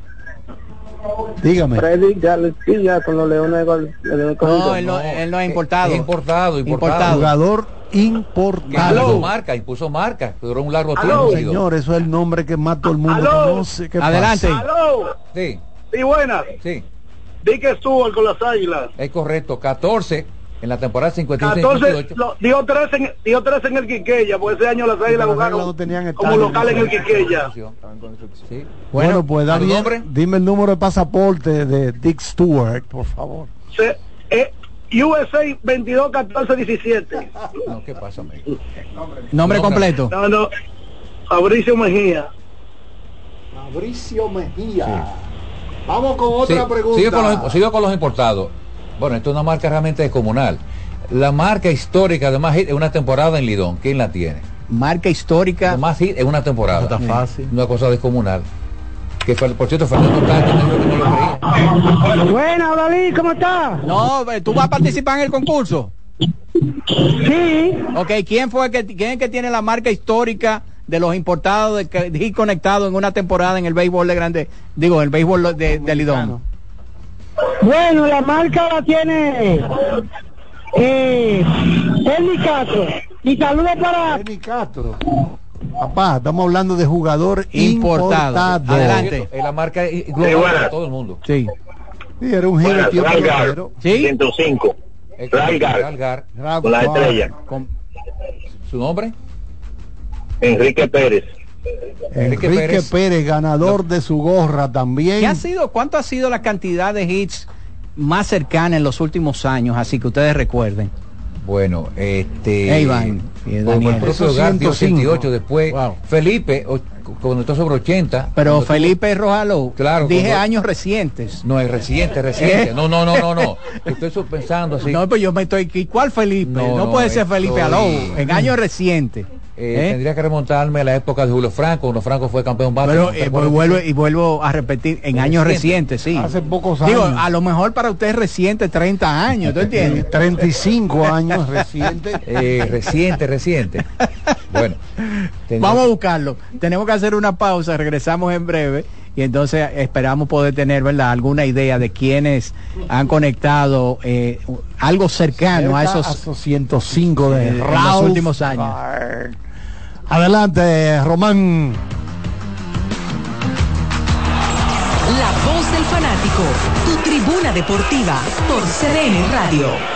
Dígame. Freddy ya, ya con los leones de No, él no, él no es importado. Es importado, importado. Importado. Jugador importado. marca, impuso marca. Duró un largo tiempo. Señor, eso es el nombre que más todo el mundo Aló. conoce. ¿Qué Adelante. pasa? ¡Aló! Sí, Sí, buenas. sí. Di que estuvo con las águilas. Es correcto. 14 en la temporada 56 14, 58. lo- dio 13 en, dio 13 en el Quiqueya, porque ese año las águilas Las jugaron no tenían como local en el Quiqueya. Sí. Bueno, pues da ¿a tu bien. nombre? Dime el número de pasaporte de Dick Stewart, por favor. Se, eh, USA 22 14 17. No, ¿qué pasa, amigo? Nombre Nombre. completo. No, no. Fabricio Mejía. Fabricio Mejía. Vamos con Sí, otra pregunta. Sigue con, los, sigue con los importados. Bueno, esto es una marca realmente descomunal. La marca histórica de más hit en una temporada en Lidón, ¿quién la tiene? Marca histórica. De más hit en una temporada. No está fácil. Una cosa descomunal. Que fue- por cierto, Fernando Tato me dijo que no lo creía. Buena, Dalí, ¿cómo estás? No, eh, tú vas a participar en el concurso. Sí. Ok, ¿quién fue el que, quién es el que tiene la marca histórica de los importados de, de hit conectados en una temporada en el béisbol de grande, digo, el béisbol de, de Lidón? Bueno, la marca la tiene eh, Eli Castro. Y saludos para... Castro. Papá, estamos hablando de jugador Importado. importado. Adelante. Es la marca eh, global para todo el mundo. Sí. Sí, era un giro tiempo pelotero. ¿Sí? 105. Es Ralgar. Ralgar. Con la estrella. Con- ¿Su nombre? Enrique Pérez. Enrique, Enrique Pérez, Pérez. ganador de su gorra también. ¿Qué ha sido, cuánto ha sido la cantidad de hits más cercana en los últimos años? Así que ustedes recuerden. Bueno, este. Hey, Iván, y como Daniel. el propio Esos Gar dio 105. 88, después Wow. Felipe o- conectó sobre 80. Pero Cuando Felipe Rojalo, Claro, dije cuando- años recientes. No, es reciente, reciente. ¿Eh? No, no, no, no, no. Estoy pensando así. No, pues yo me estoy. ¿y ¿Cuál Felipe? No, No, no, puede ser Felipe estoy- Alou, en años recientes. Eh, ¿Eh? Tendría que remontarme a la época de Julio Franco, cuando Franco fue campeón. Pero ¿no te eh, vuelvo, y vuelvo a repetir, en años Reciente. recientes, sí. Hace pocos Digo, años. a lo mejor para usted es reciente 30 años, ¿tú entiendes? 35 años reciente. Eh, reciente, reciente. Bueno, tendría- Vamos a buscarlo. Tenemos que hacer una pausa, regresamos en breve y entonces esperamos poder tener, ¿verdad?, alguna idea de quienes han conectado eh, algo cercano a esos 105 de eh, en los últimos años. Adelante, Román. La voz del fanático, tu tribuna deportiva por CDN Radio.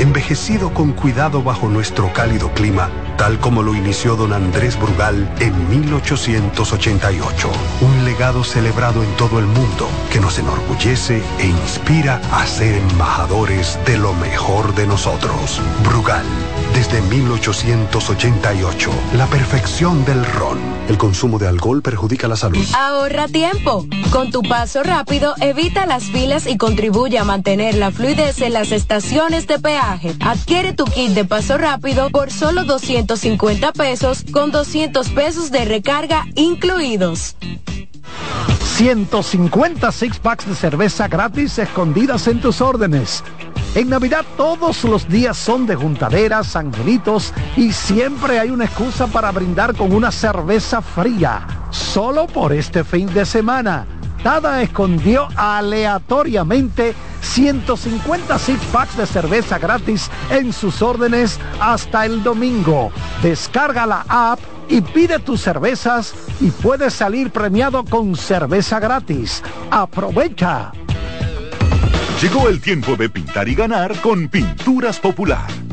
envejecido con cuidado bajo nuestro cálido clima, tal como lo inició don Andrés Brugal en 1888. Un legado celebrado en todo el mundo que nos enorgullece e inspira a ser embajadores de lo mejor de nosotros. Brugal, desde 1888, la perfección del ron. El consumo de alcohol perjudica la salud. Ahorra tiempo. Con tu paso rápido, evita las filas y contribuye a mantener la fluidez en las estaciones de peaje. Adquiere tu kit de paso rápido por solo 250 pesos con 200 pesos de recarga incluidos. 150 six packs de cerveza gratis escondidas en tus órdenes. En Navidad todos los días son de juntaderas, angelitos y siempre hay una excusa para brindar con una cerveza fría. Solo por este fin de semana. Tada escondió aleatoriamente 150 six packs de cerveza gratis en sus órdenes hasta el domingo. Descarga la app y pide tus cervezas y puedes salir premiado con cerveza gratis. Aprovecha. Llegó el tiempo de pintar y ganar con Pinturas Popular.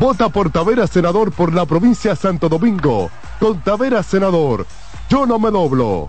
Vota por Tavera Senador por la provincia de Santo Domingo. Con Tavera Senador, yo no me doblo.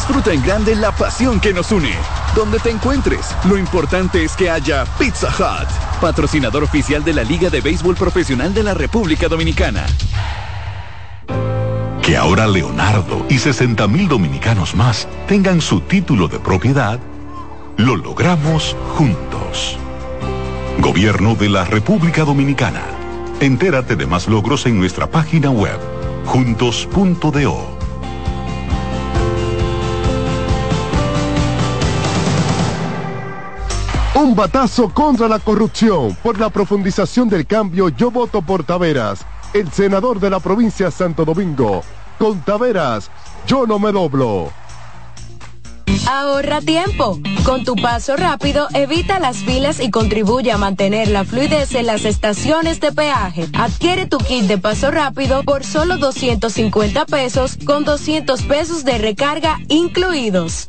Disfruta en grande la pasión que nos une. Donde te encuentres, lo importante es que haya Pizza Hut, patrocinador oficial de la Liga de Béisbol Profesional de la República Dominicana. Que ahora Leonardo y 60 mil dominicanos más tengan su título de propiedad, lo logramos juntos. Gobierno de la República Dominicana. Entérate de más logros en nuestra página web, juntos.do. Un batazo contra la corrupción. Por la profundización del cambio, yo voto por Taveras, el senador de la provincia de Santo Domingo. Con Taveras, yo no me doblo. Ahorra tiempo. Con tu paso rápido, evita las filas y contribuye a mantener la fluidez en las estaciones de peaje. Adquiere tu kit de paso rápido por solo 250 pesos con 200 pesos de recarga incluidos.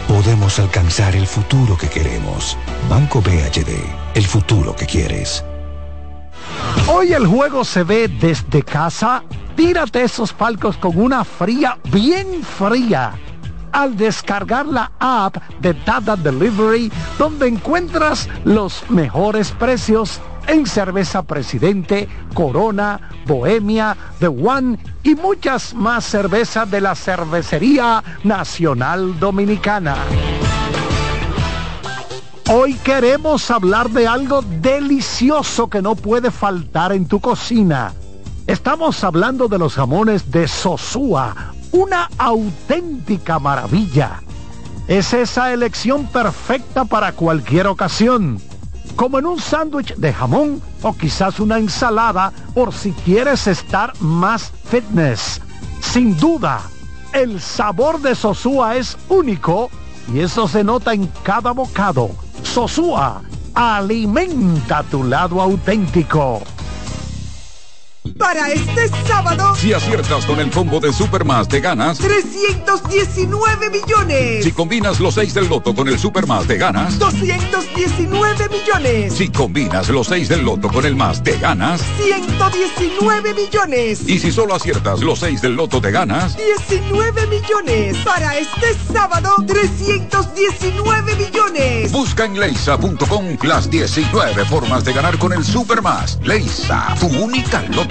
podemos alcanzar el futuro que queremos. Banco BHD, el futuro que quieres. Hoy el juego se ve desde casa. Tírate esos palcos con una fría, bien fría. Al descargar la app de Data Delivery, donde encuentras los mejores precios en cerveza Presidente, Corona, Bohemia, The One y muchas más cervezas de la Cervecería Nacional Dominicana. Hoy queremos hablar de algo delicioso que no puede faltar en tu cocina. Estamos hablando de los jamones de Sosúa, una auténtica maravilla. Es esa elección perfecta para cualquier ocasión, como en un sándwich de jamón o quizás una ensalada por si quieres estar más fitness. Sin duda, el sabor de Sosúa es único y eso se nota en cada bocado. Sosúa, alimenta tu lado auténtico. Para este sábado, Si aciertas con el combo de Supermas, te ganas. 319 millones. Si combinas los 6 del loto con el Supermas, te ganas. 219 millones. Si combinas los 6 del loto con el más, te ganas. 119 millones. Y si solo aciertas los 6 del loto, te ganas. 19 millones. Para este sábado, 319 millones. Busca en leisa.com las 19 formas de ganar con el Supermas. Leisa, tu única loto,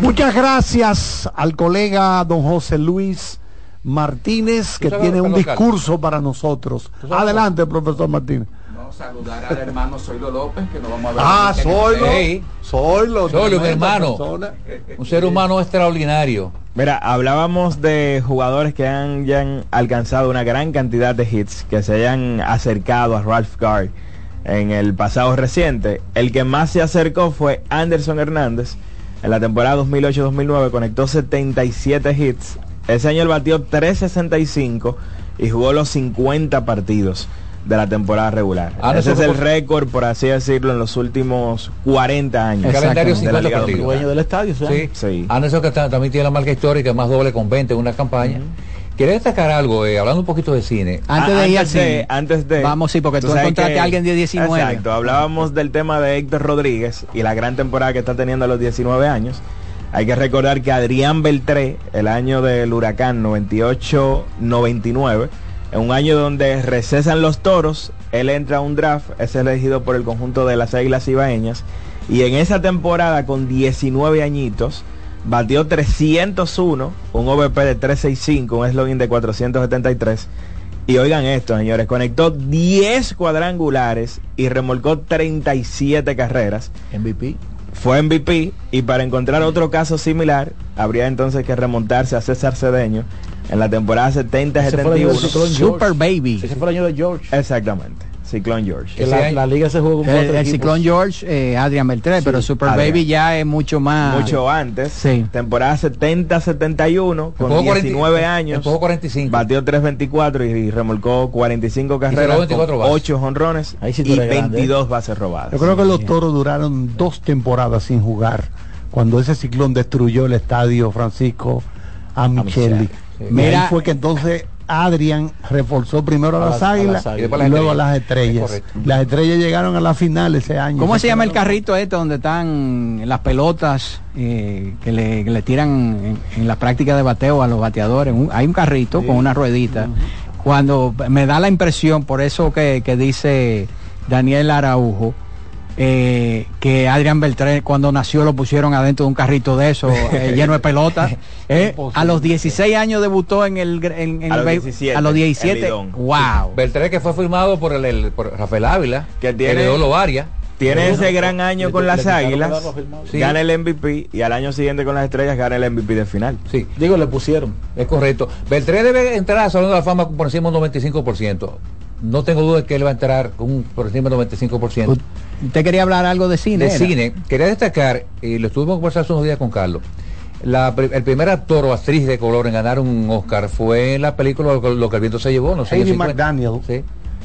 Muchas gracias al colega don José Luis Martínez que tiene un local? discurso para nosotros. ¿Tú sabes Adelante, profesor Martínez. saludar al hermano Zoilo López, que nos vamos a ver. Ah, ahorita en el Zoilo. TV. Ey. Zoilo, Zoilo, mi hermano. persona. Un ser humano extraordinario. Mira, hablábamos de jugadores que han, ya han alcanzado una gran cantidad de hits, que se hayan acercado a Ralph Gard en el pasado reciente. El que más se acercó fue Anderson Hernández. En la temporada 2008-2009 conectó 77 hits. Ese año él batió 365 y jugó los 50 partidos de la temporada regular. Anderson Ese es el récord, por así decirlo, en los últimos 40 años. El calendario de la 50 Liga partidos. Dueño del estadio, ¿sí? Sí. Anderson que ta- también tiene la marca histórica, más doble con 20 en una campaña. Quería destacar algo, eh, hablando un poquito de cine. Antes Ah, de ir al antes de- cine. antes de Vamos, sí, porque tú encontraste que- a alguien de 19. Exacto, hablábamos del tema de Héctor Rodríguez y la gran temporada que está teniendo a los 19 años. Hay que recordar que Adrián Beltré, el año del huracán 98-99, en un año donde recesan los toros, él entra a un draft, es elegido por el conjunto de las Águilas Ibaeñas, y en esa temporada con 19 añitos, batió 301, un OVP de 365, un slogan de 473. Y oigan esto, señores, conectó 10 cuadrangulares y remolcó 37 carreras. MVP. Fue MVP y para encontrar otro caso similar, habría entonces que remontarse a César Cedeño en la temporada 70-71. Super Baby. Ese fue el año de George. Exactamente, Ciclón George. Que la, la liga se jugó con El. Ciclón George, eh, Adrian Beltré, pero Super Adrian. Baby ya es mucho más. Mucho antes, Sí. temporada 70-71, con jugó 40 19 años. jugó 45. Batió 324 y remolcó 45 robó carreras, 24 con bases. 8 honrones Ahí sí tú y eres grande, 22 bases robadas. Yo creo que los toros duraron dos temporadas sin jugar cuando ese ciclón destruyó el estadio Francisco a Micheli. Sí. Y Mira- ahí fue que entonces Adrian reforzó primero a, las águilas las águilas. y, luego a las estrellas. Es. Las estrellas llegaron a la final ese año. ¿Cómo se llama el carrito este donde están las pelotas eh, que, le, que le tiran en, en la práctica de bateo a los bateadores? Un- hay un carrito con una ruedita. Cuando me da la impresión, por eso que, que dice Daniel Araujo, eh, que Adrián Beltrán cuando nació lo pusieron adentro de un carrito de eso, eh, lleno de pelotas. Eh, a los 16 años debutó en el, gr- en, en A el los be- 17, a los en 17. Lidón. Wow. Beltré que fue firmado por el, el- por Rafael Ávila, Que tiene- heredó Lovaria. Tiene ese gran año con las águilas. Sí. gana el MVP y al año siguiente con las estrellas gana el MVP de final. Sí, Digo, le pusieron. es correcto. Beltré debe entrar al Salón de la Fama por encima del 95%. No tengo duda de que él va a entrar con un- por encima del 95%. Usted quería hablar algo de cine. de era? cine, quería destacar, y lo estuvimos conversando hace unos días con Carlos, la el primer actor o actriz de color en ganar un Oscar fue en la película Lo, que- Lo que el viento se llevó, no sé. McDaniel,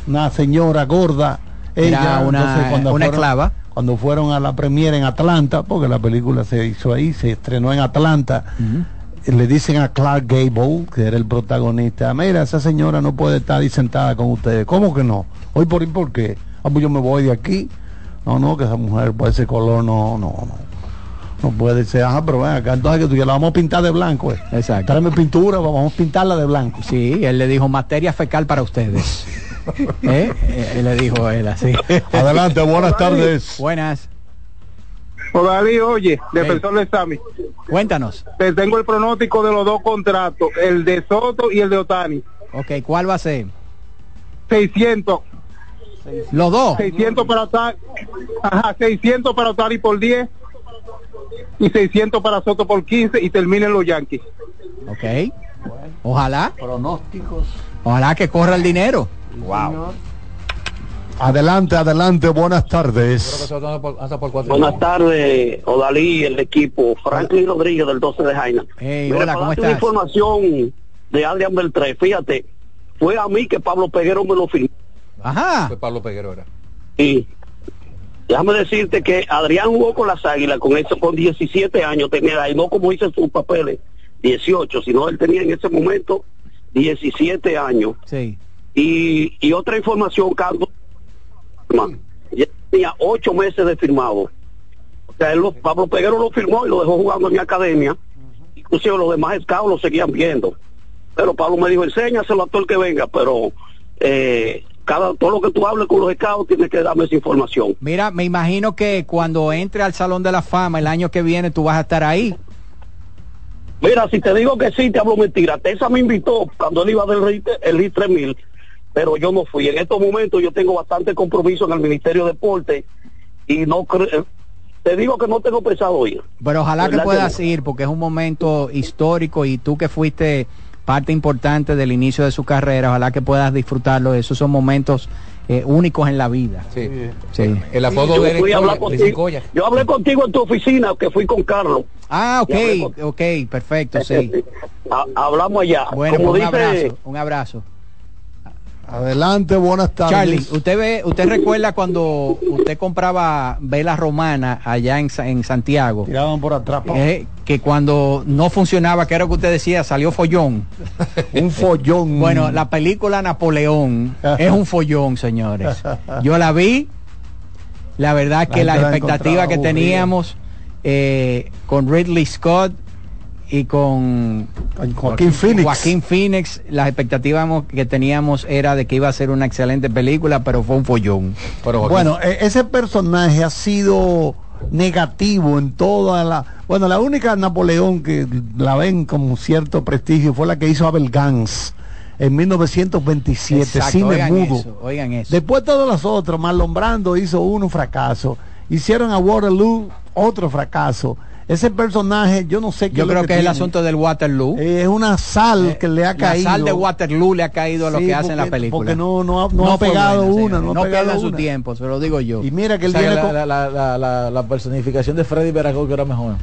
una señora gorda. Era Ella, una- entonces, cuando una fueron- esclava. Cuando fueron a la premiere en Atlanta, porque la película se hizo ahí, se estrenó en Atlanta, le dicen a Clark Gable, que era el protagonista, mira, esa señora no puede estar ahí sentada con ustedes. ¿Cómo que no? Hoy por por qué? Ah, pues yo me voy de aquí. No, no, que esa mujer por ese color no, no, no. No puede ser, ajá, pero ven acá, entonces que tú ya la vamos a pintar de blanco, eh. Exacto. Tráeme pintura, vamos a pintarla de blanco. Sí, él le dijo materia fecal para ustedes. ¿Eh? Eh, Él le dijo él así. Adelante, buenas tardes. Buenas. Odalí, oye, defensor de Sami, Cuéntanos. te tengo el pronóstico de los dos contratos, el de Soto y el de Otani. Ok, ¿cuál va a ser? 600, Los dos. 600 para Otani, ajá, 600 para Otani por 10 y 600 para Soto por 15 y terminen los Yankees. Ok. Ojalá. Pronósticos. Ojalá que corra el dinero. Wow. Adelante, adelante, buenas tardes. Por. Buenas tardes, Odalí, el equipo. Franklin Rodríguez del 12 de Jaina. Hey, Mira, hola, para ¿cómo una estás? información de Adrián Beltré. Fíjate, fue a mí que Pablo Peguero me lo firmó. Ajá. Fue Pablo Peguero era. Y déjame decirte que Adrián jugó con las Águilas con eso con 17 años tenía y no como dice sus papeles 18, sino él tenía en ese momento 17 años. Sí. Y, y otra información, Carlos, ya tenía ocho meses de firmado. O sea, él lo- Pablo Peguero lo firmó y lo dejó jugando en mi academia. Inclusive los demás scouts lo seguían viendo. Pero Pablo me dijo, enséñaselo a todo el que venga, pero eh, cada todo lo que tú hables con los scouts tienes que darme esa información. Mira, me imagino que cuando entre al Salón de la Fama el año que viene tú vas a estar ahí. Mira, si te digo que sí, te hablo mentira. Tesa me invitó cuando él iba del RIT, el RIT 3000, pero yo no fui. En estos momentos yo tengo bastante compromiso en el Ministerio de Deporte y no creo... Te digo que no tengo pensado ir. Pero ojalá que ¿Verdad que puedas no? ir porque es un momento histórico y tú que fuiste parte importante del inicio de su carrera, ojalá que puedas disfrutarlo. Esos son momentos eh, únicos en la vida. Sí. Sí. El apodo Yo de hablar Goya, contigo. Goya. Yo hablé contigo en tu oficina, que fui con Carlos. Ah, ok, ok, perfecto, sí. Ha- hablamos allá. Bueno, Como pues un dice, abrazo, un abrazo. Adelante, buenas tardes. Charlie, usted ve, usted recuerda cuando usted compraba velas romanas allá en, en Santiago, Tiraban por atrás. eh, que cuando no funcionaba, que era lo que usted decía, salió follón. Un follón. Bueno, la película Napoleón es un follón, señores. Yo la vi, la verdad que La las expectativas que teníamos eh, con Ridley Scott y con Joaquín Phoenix. Joaquín Phoenix, las expectativas que teníamos era de que iba a ser una excelente película, pero fue un follón. Bueno, e- ese personaje ha sido negativo en toda la... Bueno, la única Napoleón que la ven con cierto prestigio fue la que hizo Abel Gans en 1927, Exacto, cine oigan mudo. eso, oigan eso. Después todos los otros, Marlon Brando hizo uno fracaso. Hicieron a Waterloo otro fracaso. Ese personaje, yo no sé qué Yo lo creo que, es el asunto del Waterloo. Eh, es una sal que le ha la caído. sal de Waterloo le ha caído a lo Sí, que hacen la porque- película. porque no- no ha- no ha pegado buena, una, no ha no pegado pega su tiempo, se lo digo yo. Y mira que él O sea, tiene... la, co- la, la, la, la- la personificación de Freddy Veracruz que era mejor.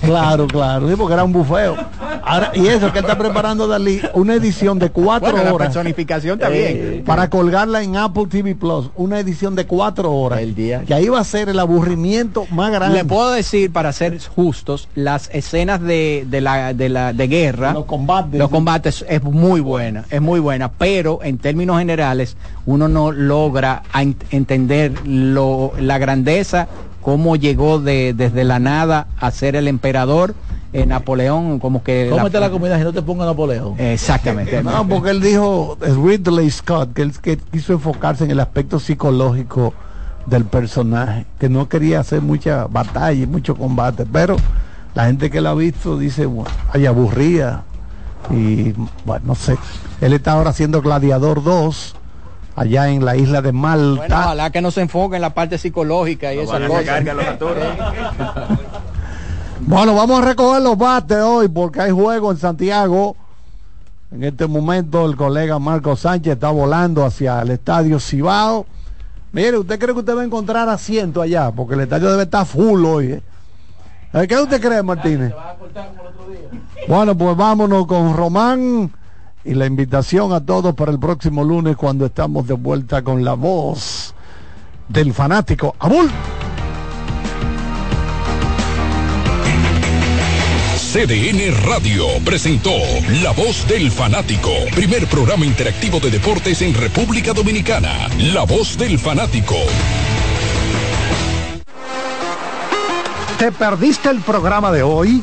Claro, claro, sí, porque era un bufeo. Ahora, y eso que él está preparando Dalí, una edición de cuatro Bueno, la horas. personificación también. Para colgarla en Apple TV Plus, una edición de cuatro horas. El día. Que ahí va a ser el aburrimiento más grande. Le puedo decir, para ser justos, las escenas de, de la, de la de guerra, Los combates. los combates es muy buena, es muy buena, pero en términos generales uno no logra ent- entender lo, la grandeza, cómo llegó de, desde la nada a ser el emperador, eh, Napoleón, como que... Cómete la comida si no te ponga Napoleón. Exactamente. No, porque él dijo, es Ridley Scott, que él que quiso enfocarse en el aspecto psicológico del personaje, que no quería hacer mucha batalla y mucho combate, pero la gente que la ha visto dice, bueno, ay, aburrida. Y bueno, no sé, él está ahora haciendo Gladiador 2, allá en la isla de Malta. Bueno, ojalá que no se enfoque en la parte psicológica y esas cosas. Bueno, vamos a recoger los bates hoy porque hay juego en Santiago. En este momento el colega Marco Sánchez está volando hacia el estadio Cibao. Mire, ¿usted cree que usted va a encontrar asiento allá? Porque el estadio debe estar full hoy. ¿eh? ¿Eh, ¿Qué usted cree, Martínez? Bueno, pues vámonos con Román y la invitación a todos para el próximo lunes cuando estamos de vuelta con la voz del fanático. ¡Abul! CDN Radio presentó La Voz del Fanático, primer programa interactivo de deportes en República Dominicana. La Voz del Fanático. ¿Te perdiste el programa de hoy?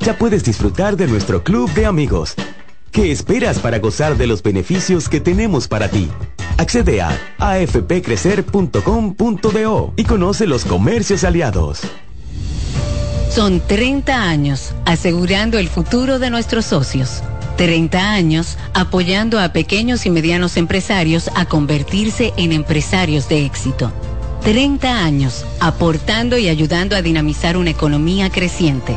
ya puedes disfrutar de nuestro club de amigos. ¿Qué esperas para gozar de los beneficios que tenemos para ti? Accede a afpcrecer.com.do y conoce los comercios aliados. Son 30 años asegurando el futuro de nuestros socios. 30 años apoyando a pequeños y medianos empresarios a convertirse en empresarios de éxito. 30 años aportando y ayudando a dinamizar una economía creciente,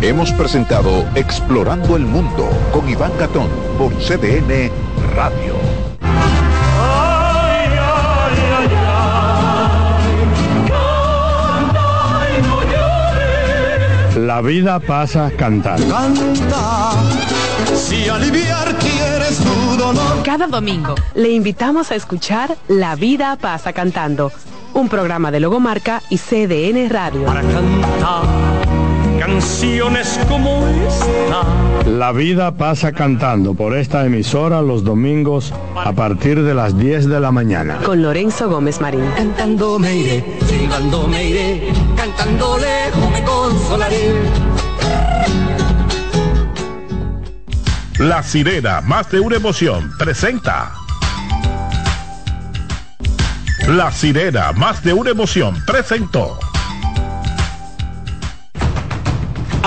Hemos presentado Explorando el Mundo con Iván Gatón por CDN Radio. La vida pasa cantando. Canta, si aliviar quieres tu dolor. Cada domingo le invitamos a escuchar La vida pasa cantando, un programa de Logomarca y CDN Radio. Para cantar canciones como esta. La vida pasa cantando por esta emisora los domingos a partir de las 10 de la mañana. Con Lorenzo Gómez Marín. Cantando me iré, silbando me iré, cantando lejos me consolaré. La sirena, más de una emoción, presenta. La sirena, más de una emoción, presentó.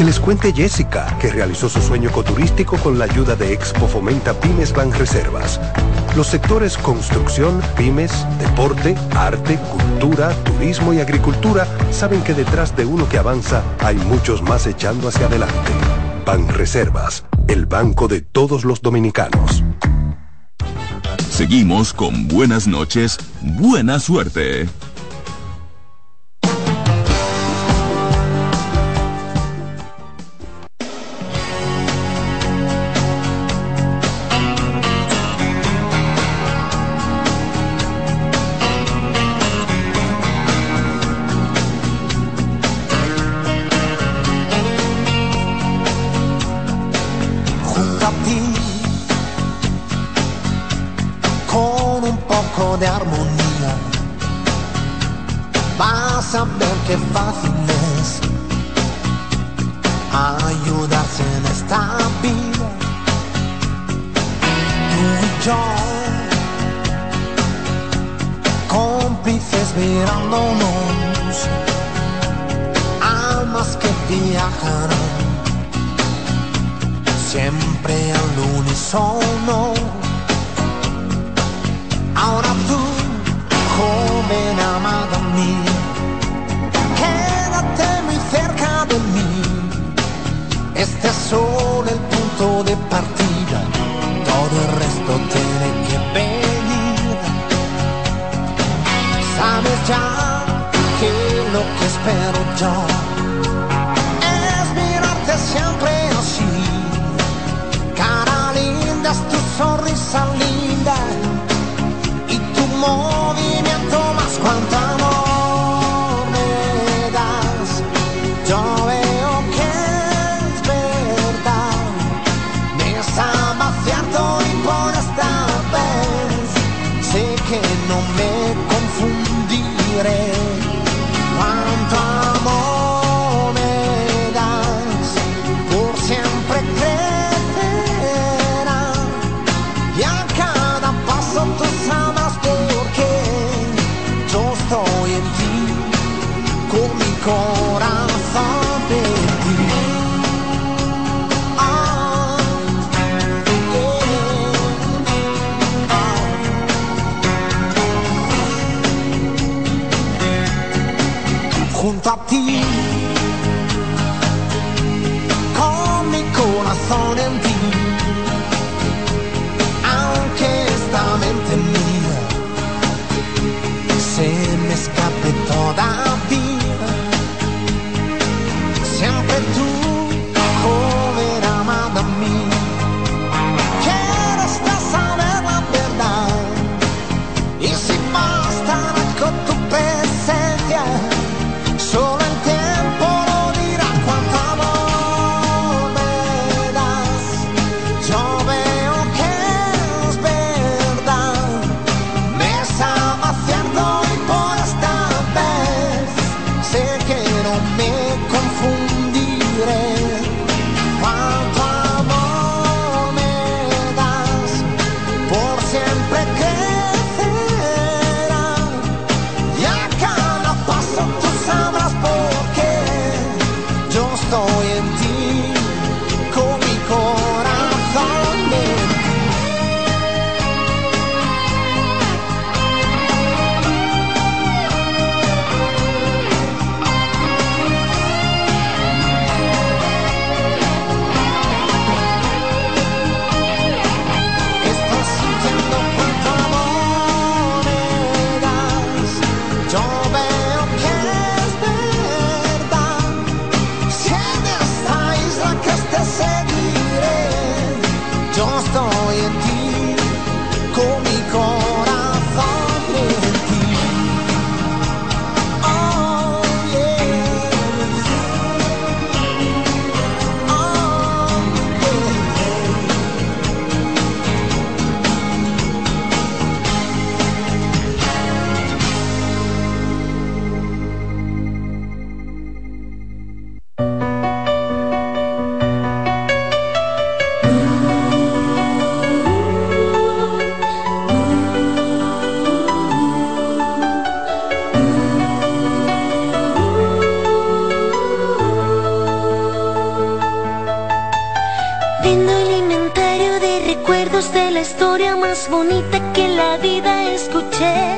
Que les cuente Jessica, que realizó su sueño ecoturístico con la ayuda de Expo Fomenta Pymes Ban Reservas. Los sectores construcción, pymes, deporte, arte, cultura, turismo y agricultura saben que detrás de uno que avanza hay muchos más echando hacia adelante. Ban Reservas, el banco de todos los dominicanos. Seguimos con buenas noches, buena suerte. Vas a ver qué fácil es ayudarse en esta vida. Tú y yo cómplices mirándonos almas que viajarán. Siempre al unísono. Ahora tú, joven amada mía, solo el punto de partida, todo el resto tiene que venir. Sabes ya que lo que espero yo es mirarte siempre así. Cara linda es tu sonrisa la historia más bonita que la vida escuché.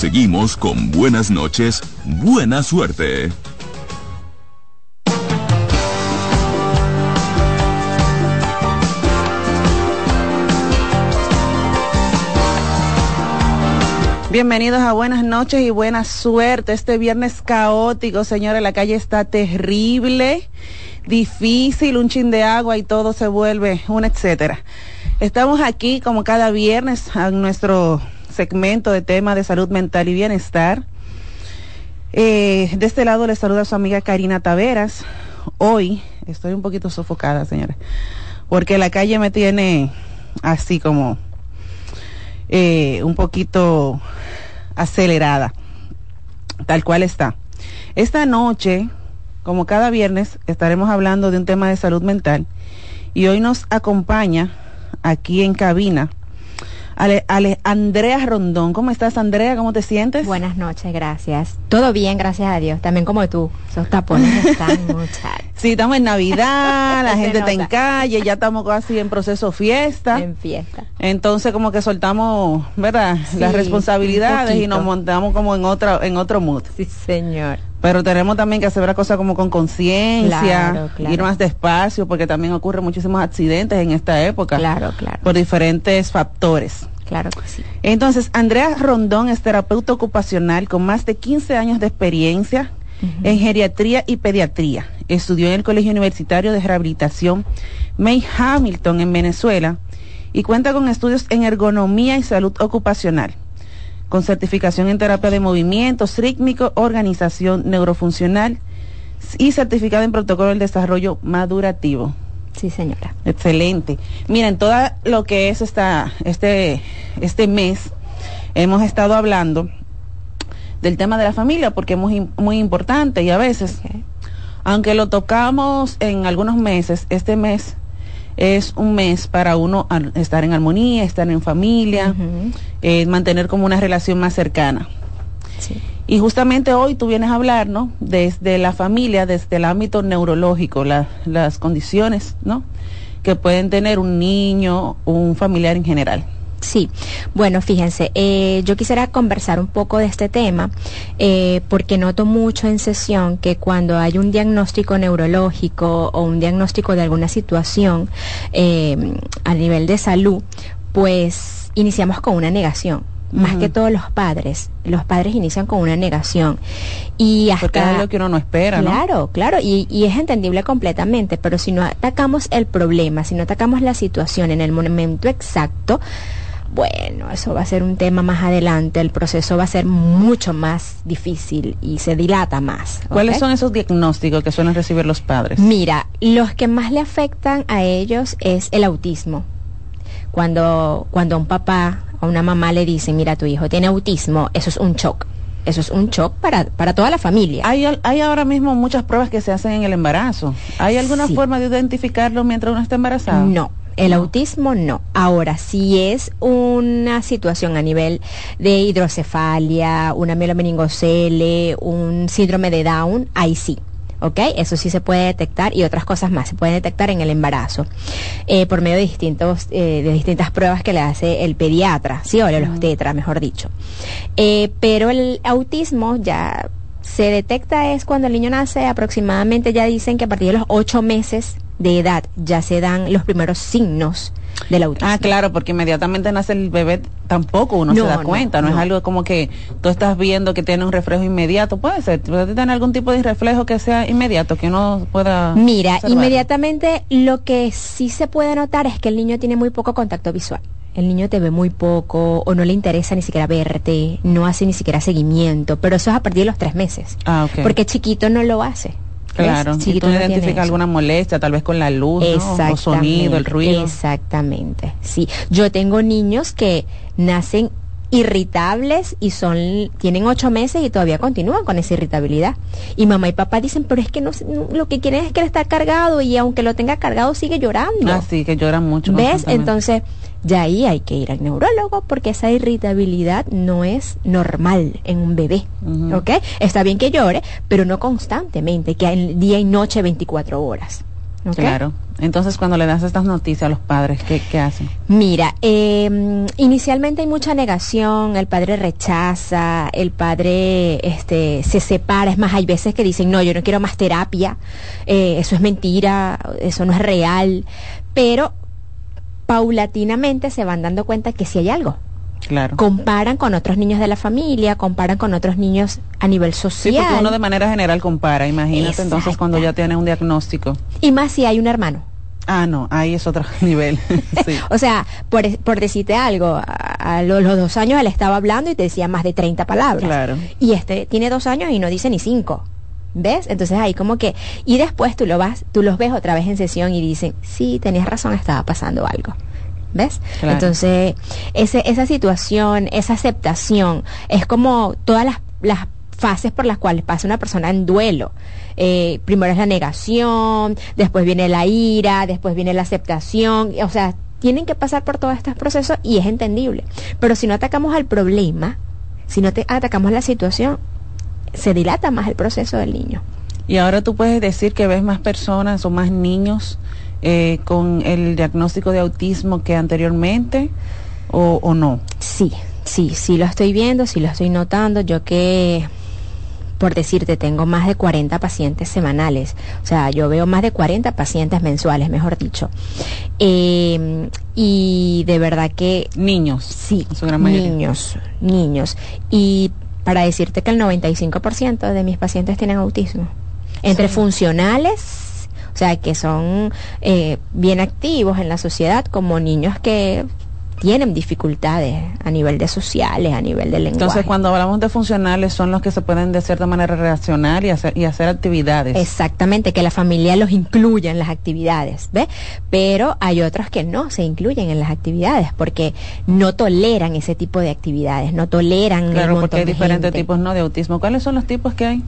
Seguimos con buenas noches, buena suerte. Bienvenidos a buenas noches y buena suerte. Este viernes caótico, señores, la calle está terrible, difícil, un chin de agua y todo se vuelve un etcétera. Estamos aquí como cada viernes a nuestro segmento de tema de salud mental y bienestar. Eh, de este lado le saluda a su amiga Karina Taveras. Hoy estoy un poquito sofocada, señora, porque la calle me tiene así como eh, un poquito acelerada, tal cual está. Esta noche, como cada viernes, estaremos hablando de un tema de salud mental y hoy nos acompaña aquí en cabina Ale, Ale, Andrea Rondón. ¿Cómo estás, Andrea? ¿Cómo te sientes? Buenas noches, gracias. Todo bien, gracias a Dios. También como tú. Esos tapones están muchachos. Sí, estamos en Navidad, la gente está en calle, ya estamos casi en proceso fiesta. En fiesta. Entonces como que soltamos, ¿verdad? Sí, Las responsabilidades y nos montamos como en otra en otro mood. Sí, señor. Pero tenemos también que hacer la cosa como con conciencia, Claro, claro. ir más despacio, porque también ocurren muchísimos accidentes en esta época. Claro, claro. Por diferentes factores. Claro que sí. Entonces, Andrea Rondón es terapeuta ocupacional con más de 15 años de experiencia en geriatría y pediatría. Estudió en el Colegio Universitario de Rehabilitación May Hamilton en Venezuela y cuenta con estudios en ergonomía y salud ocupacional, con certificación en terapia de movimientos rítmico, organización neurofuncional y certificado en protocolo del desarrollo madurativo. Sí, señora. Excelente. Miren, todo lo que es esta, este, este mes, hemos estado hablando del tema de la familia porque es muy, muy importante y a veces, aunque lo tocamos en algunos meses, este mes es un mes para uno ar- estar en armonía, estar en familia, eh, mantener como una relación más cercana. Y justamente hoy tú vienes a hablar, ¿no? Desde la familia, desde el ámbito neurológico, la- las condiciones, ¿no? Que pueden tener un niño o un familiar en general. Sí, bueno, fíjense, eh, yo quisiera conversar un poco de este tema eh, porque noto mucho en sesión que cuando hay un diagnóstico neurológico o un diagnóstico de alguna situación eh, a nivel de salud, pues iniciamos con una negación. Más que todos los padres, los padres inician con una negación y hasta Porque es algo que uno no espera, ¿no? Claro, claro, y, y es entendible completamente, pero si no atacamos el problema, si no atacamos la situación en el momento exacto, bueno, eso va a ser un tema más adelante, el proceso va a ser mucho más difícil y se dilata más. ¿Cuáles son esos diagnósticos que suelen recibir los padres? Mira, los que más le afectan a ellos es el autismo. Cuando, cuando a un papá o una mamá le dicen, mira, tu hijo tiene autismo, eso es un shock. Eso es un shock para, para toda la familia. Hay, hay ahora mismo muchas pruebas que se hacen en el embarazo. ¿Hay alguna Sí. forma de identificarlo mientras uno está embarazado? No. El autismo no. Ahora, si es una situación a nivel de hidrocefalia, una mielomeningocele, un síndrome de Down, ahí sí. ¿Ok? Eso sí se puede detectar y otras cosas más se pueden detectar en el embarazo eh, por medio de distintos eh, de distintas pruebas que le hace el pediatra, sí, o el obstetra, mejor dicho. Eh, pero el autismo ya se detecta es cuando el niño nace aproximadamente ya dicen que a partir de los ocho meses de edad ya se dan los primeros signos del autismo. Ah, claro, porque inmediatamente nace el bebé, tampoco uno No, se da no, cuenta, no, es algo como que tú estás viendo que tiene un reflejo inmediato, puede ser, puede tener algún tipo de reflejo que sea inmediato, que uno pueda... Mira, observar. inmediatamente lo que sí se puede notar es que el niño tiene muy poco contacto visual. El niño te ve muy poco o no le interesa ni siquiera verte, no hace ni siquiera seguimiento, pero eso es a partir de los tres meses. Ah, ok. Porque chiquito no lo hace. Claro, si tú no identificas eso. alguna molestia, tal vez con la luz, ¿no? o sonido, el ruido. Exactamente, sí. Yo tengo niños que nacen irritables y son tienen ocho meses y todavía continúan con esa irritabilidad. Y mamá y papá dicen, pero es que no, no- lo que quieren es que él está cargado y aunque lo tenga cargado sigue llorando. Ah, sí, que lloran mucho. ¿Ves? Entonces, ya ahí hay que ir al neurólogo porque esa irritabilidad no es normal en un bebé. ¿Ok? Está bien que llore, pero no constantemente, que hay día y noche 24 horas. ¿ok? Claro. Entonces, cuando le das estas noticias a los padres, ¿qué, qué hacen? Mira, eh, inicialmente hay mucha negación, el padre rechaza, el padre este, se separa, es más, hay veces que dicen, no, yo no quiero más terapia, eh, eso es mentira, eso no es real, pero paulatinamente se van dando cuenta que sí hay algo. Claro. Comparan con otros niños de la familia, comparan con otros niños a nivel Sí, social. porque uno de manera general compara, imagínate entonces cuando ya tienes un diagnóstico. Y más si hay un hermano. Ah, no, ahí es otro nivel. sí. O sea, por, por decirte algo, a, a lo- los dos años él estaba hablando y te decía más de 30 palabras. Claro. Y este tiene dos años y no dice ni cinco. ¿Ves? Entonces ahí como que, y después tú lo vas, tú los ves otra vez en sesión y dicen, sí, tenías razón, estaba pasando algo. ¿Ves? Claro. Entonces, ese, esa situación, esa aceptación, es como todas las, las fases por las cuales pasa una persona en duelo. Eh, primero es la negación, después viene la ira, después viene la aceptación, o sea, tienen que pasar por todos estos procesos y es entendible. Pero si no atacamos al problema, si no te atacamos la situación, se dilata más el proceso del niño. Y ahora tú puedes decir que ves más personas o más niños eh, con el diagnóstico de autismo que anteriormente o, o no. Sí, sí, sí lo estoy viendo, sí lo estoy notando. Yo que por decirte, tengo más de 40 pacientes semanales, o sea, yo veo más de 40 pacientes mensuales, mejor dicho. Eh, y de verdad que... Niños. Sí, su gran mayoría. niños, niños. Y para decirte que el 95% de mis pacientes tienen autismo. Entre Sí. funcionales, o sea, que son eh, bien activos en la sociedad, como niños que tienen dificultades a nivel de sociales, a nivel de lenguaje. Entonces, cuando hablamos de funcionales, son los que se pueden de cierta manera reaccionar y hacer, y hacer actividades. Exactamente, que la familia los incluya en las actividades, ¿ves? Pero hay otros que no se incluyen en las actividades porque no toleran ese tipo de actividades, no toleran el Claro, porque hay diferentes gente. tipos ¿no? de autismo. ¿Cuáles son los tipos que hay?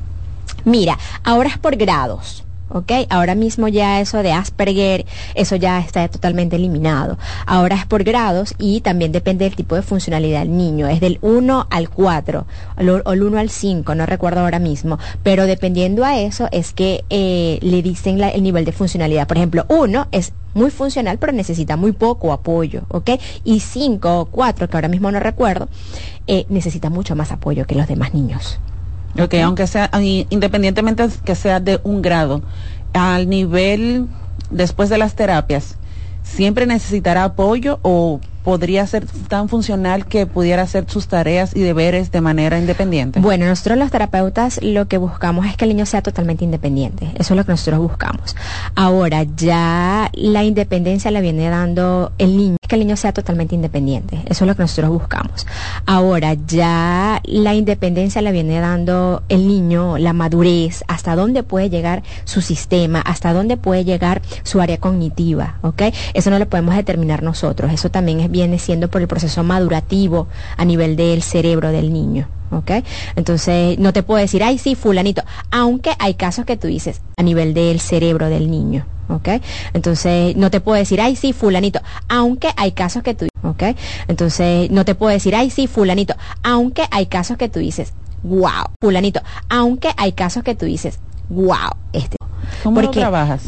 Mira, ahora es por grados. ¿Ok? Ahora mismo ya eso de Asperger, eso ya está totalmente eliminado. Ahora es por grados y también depende del tipo de funcionalidad del niño. Es del 1 al 4 o el 1 al 5, no recuerdo ahora mismo. Pero dependiendo a eso es que eh, le dicen el nivel de funcionalidad. Por ejemplo, 1 es muy funcional pero necesita muy poco apoyo. ¿Ok? Y 5 o 4, que ahora mismo no recuerdo, eh, necesita mucho más apoyo que los demás niños. Ok, aunque sea, independientemente que sea de un grado, al nivel después de las terapias, ¿siempre necesitará apoyo o podría ser tan funcional que pudiera hacer sus tareas y deberes de manera independiente? Bueno, nosotros los terapeutas lo que buscamos es que el niño sea totalmente independiente. Eso es lo que nosotros buscamos. Ahora, ya la independencia la viene dando el niño, que el niño sea totalmente independiente. Eso es lo que nosotros buscamos. Ahora, ya la independencia la viene dando el niño, la madurez, hasta dónde puede llegar su sistema, hasta dónde puede llegar su área cognitiva, ¿ok? Eso no lo podemos determinar nosotros. Eso también es- viene siendo por el proceso madurativo a nivel del cerebro del niño. ¿Ok? Entonces, no te puedo decir, ay, sí, fulanito, aunque hay casos que tú dices a nivel del cerebro del niño. ¿Ok? Entonces, no te puedo decir, ay, sí, fulanito, aunque hay casos que tú ¿ok? Entonces, no te puedo decir, ay, sí, fulanito, aunque hay casos que tú dices, wow, fulanito, aunque hay casos que tú dices, wow, este. ¿Cómo lo trabajas?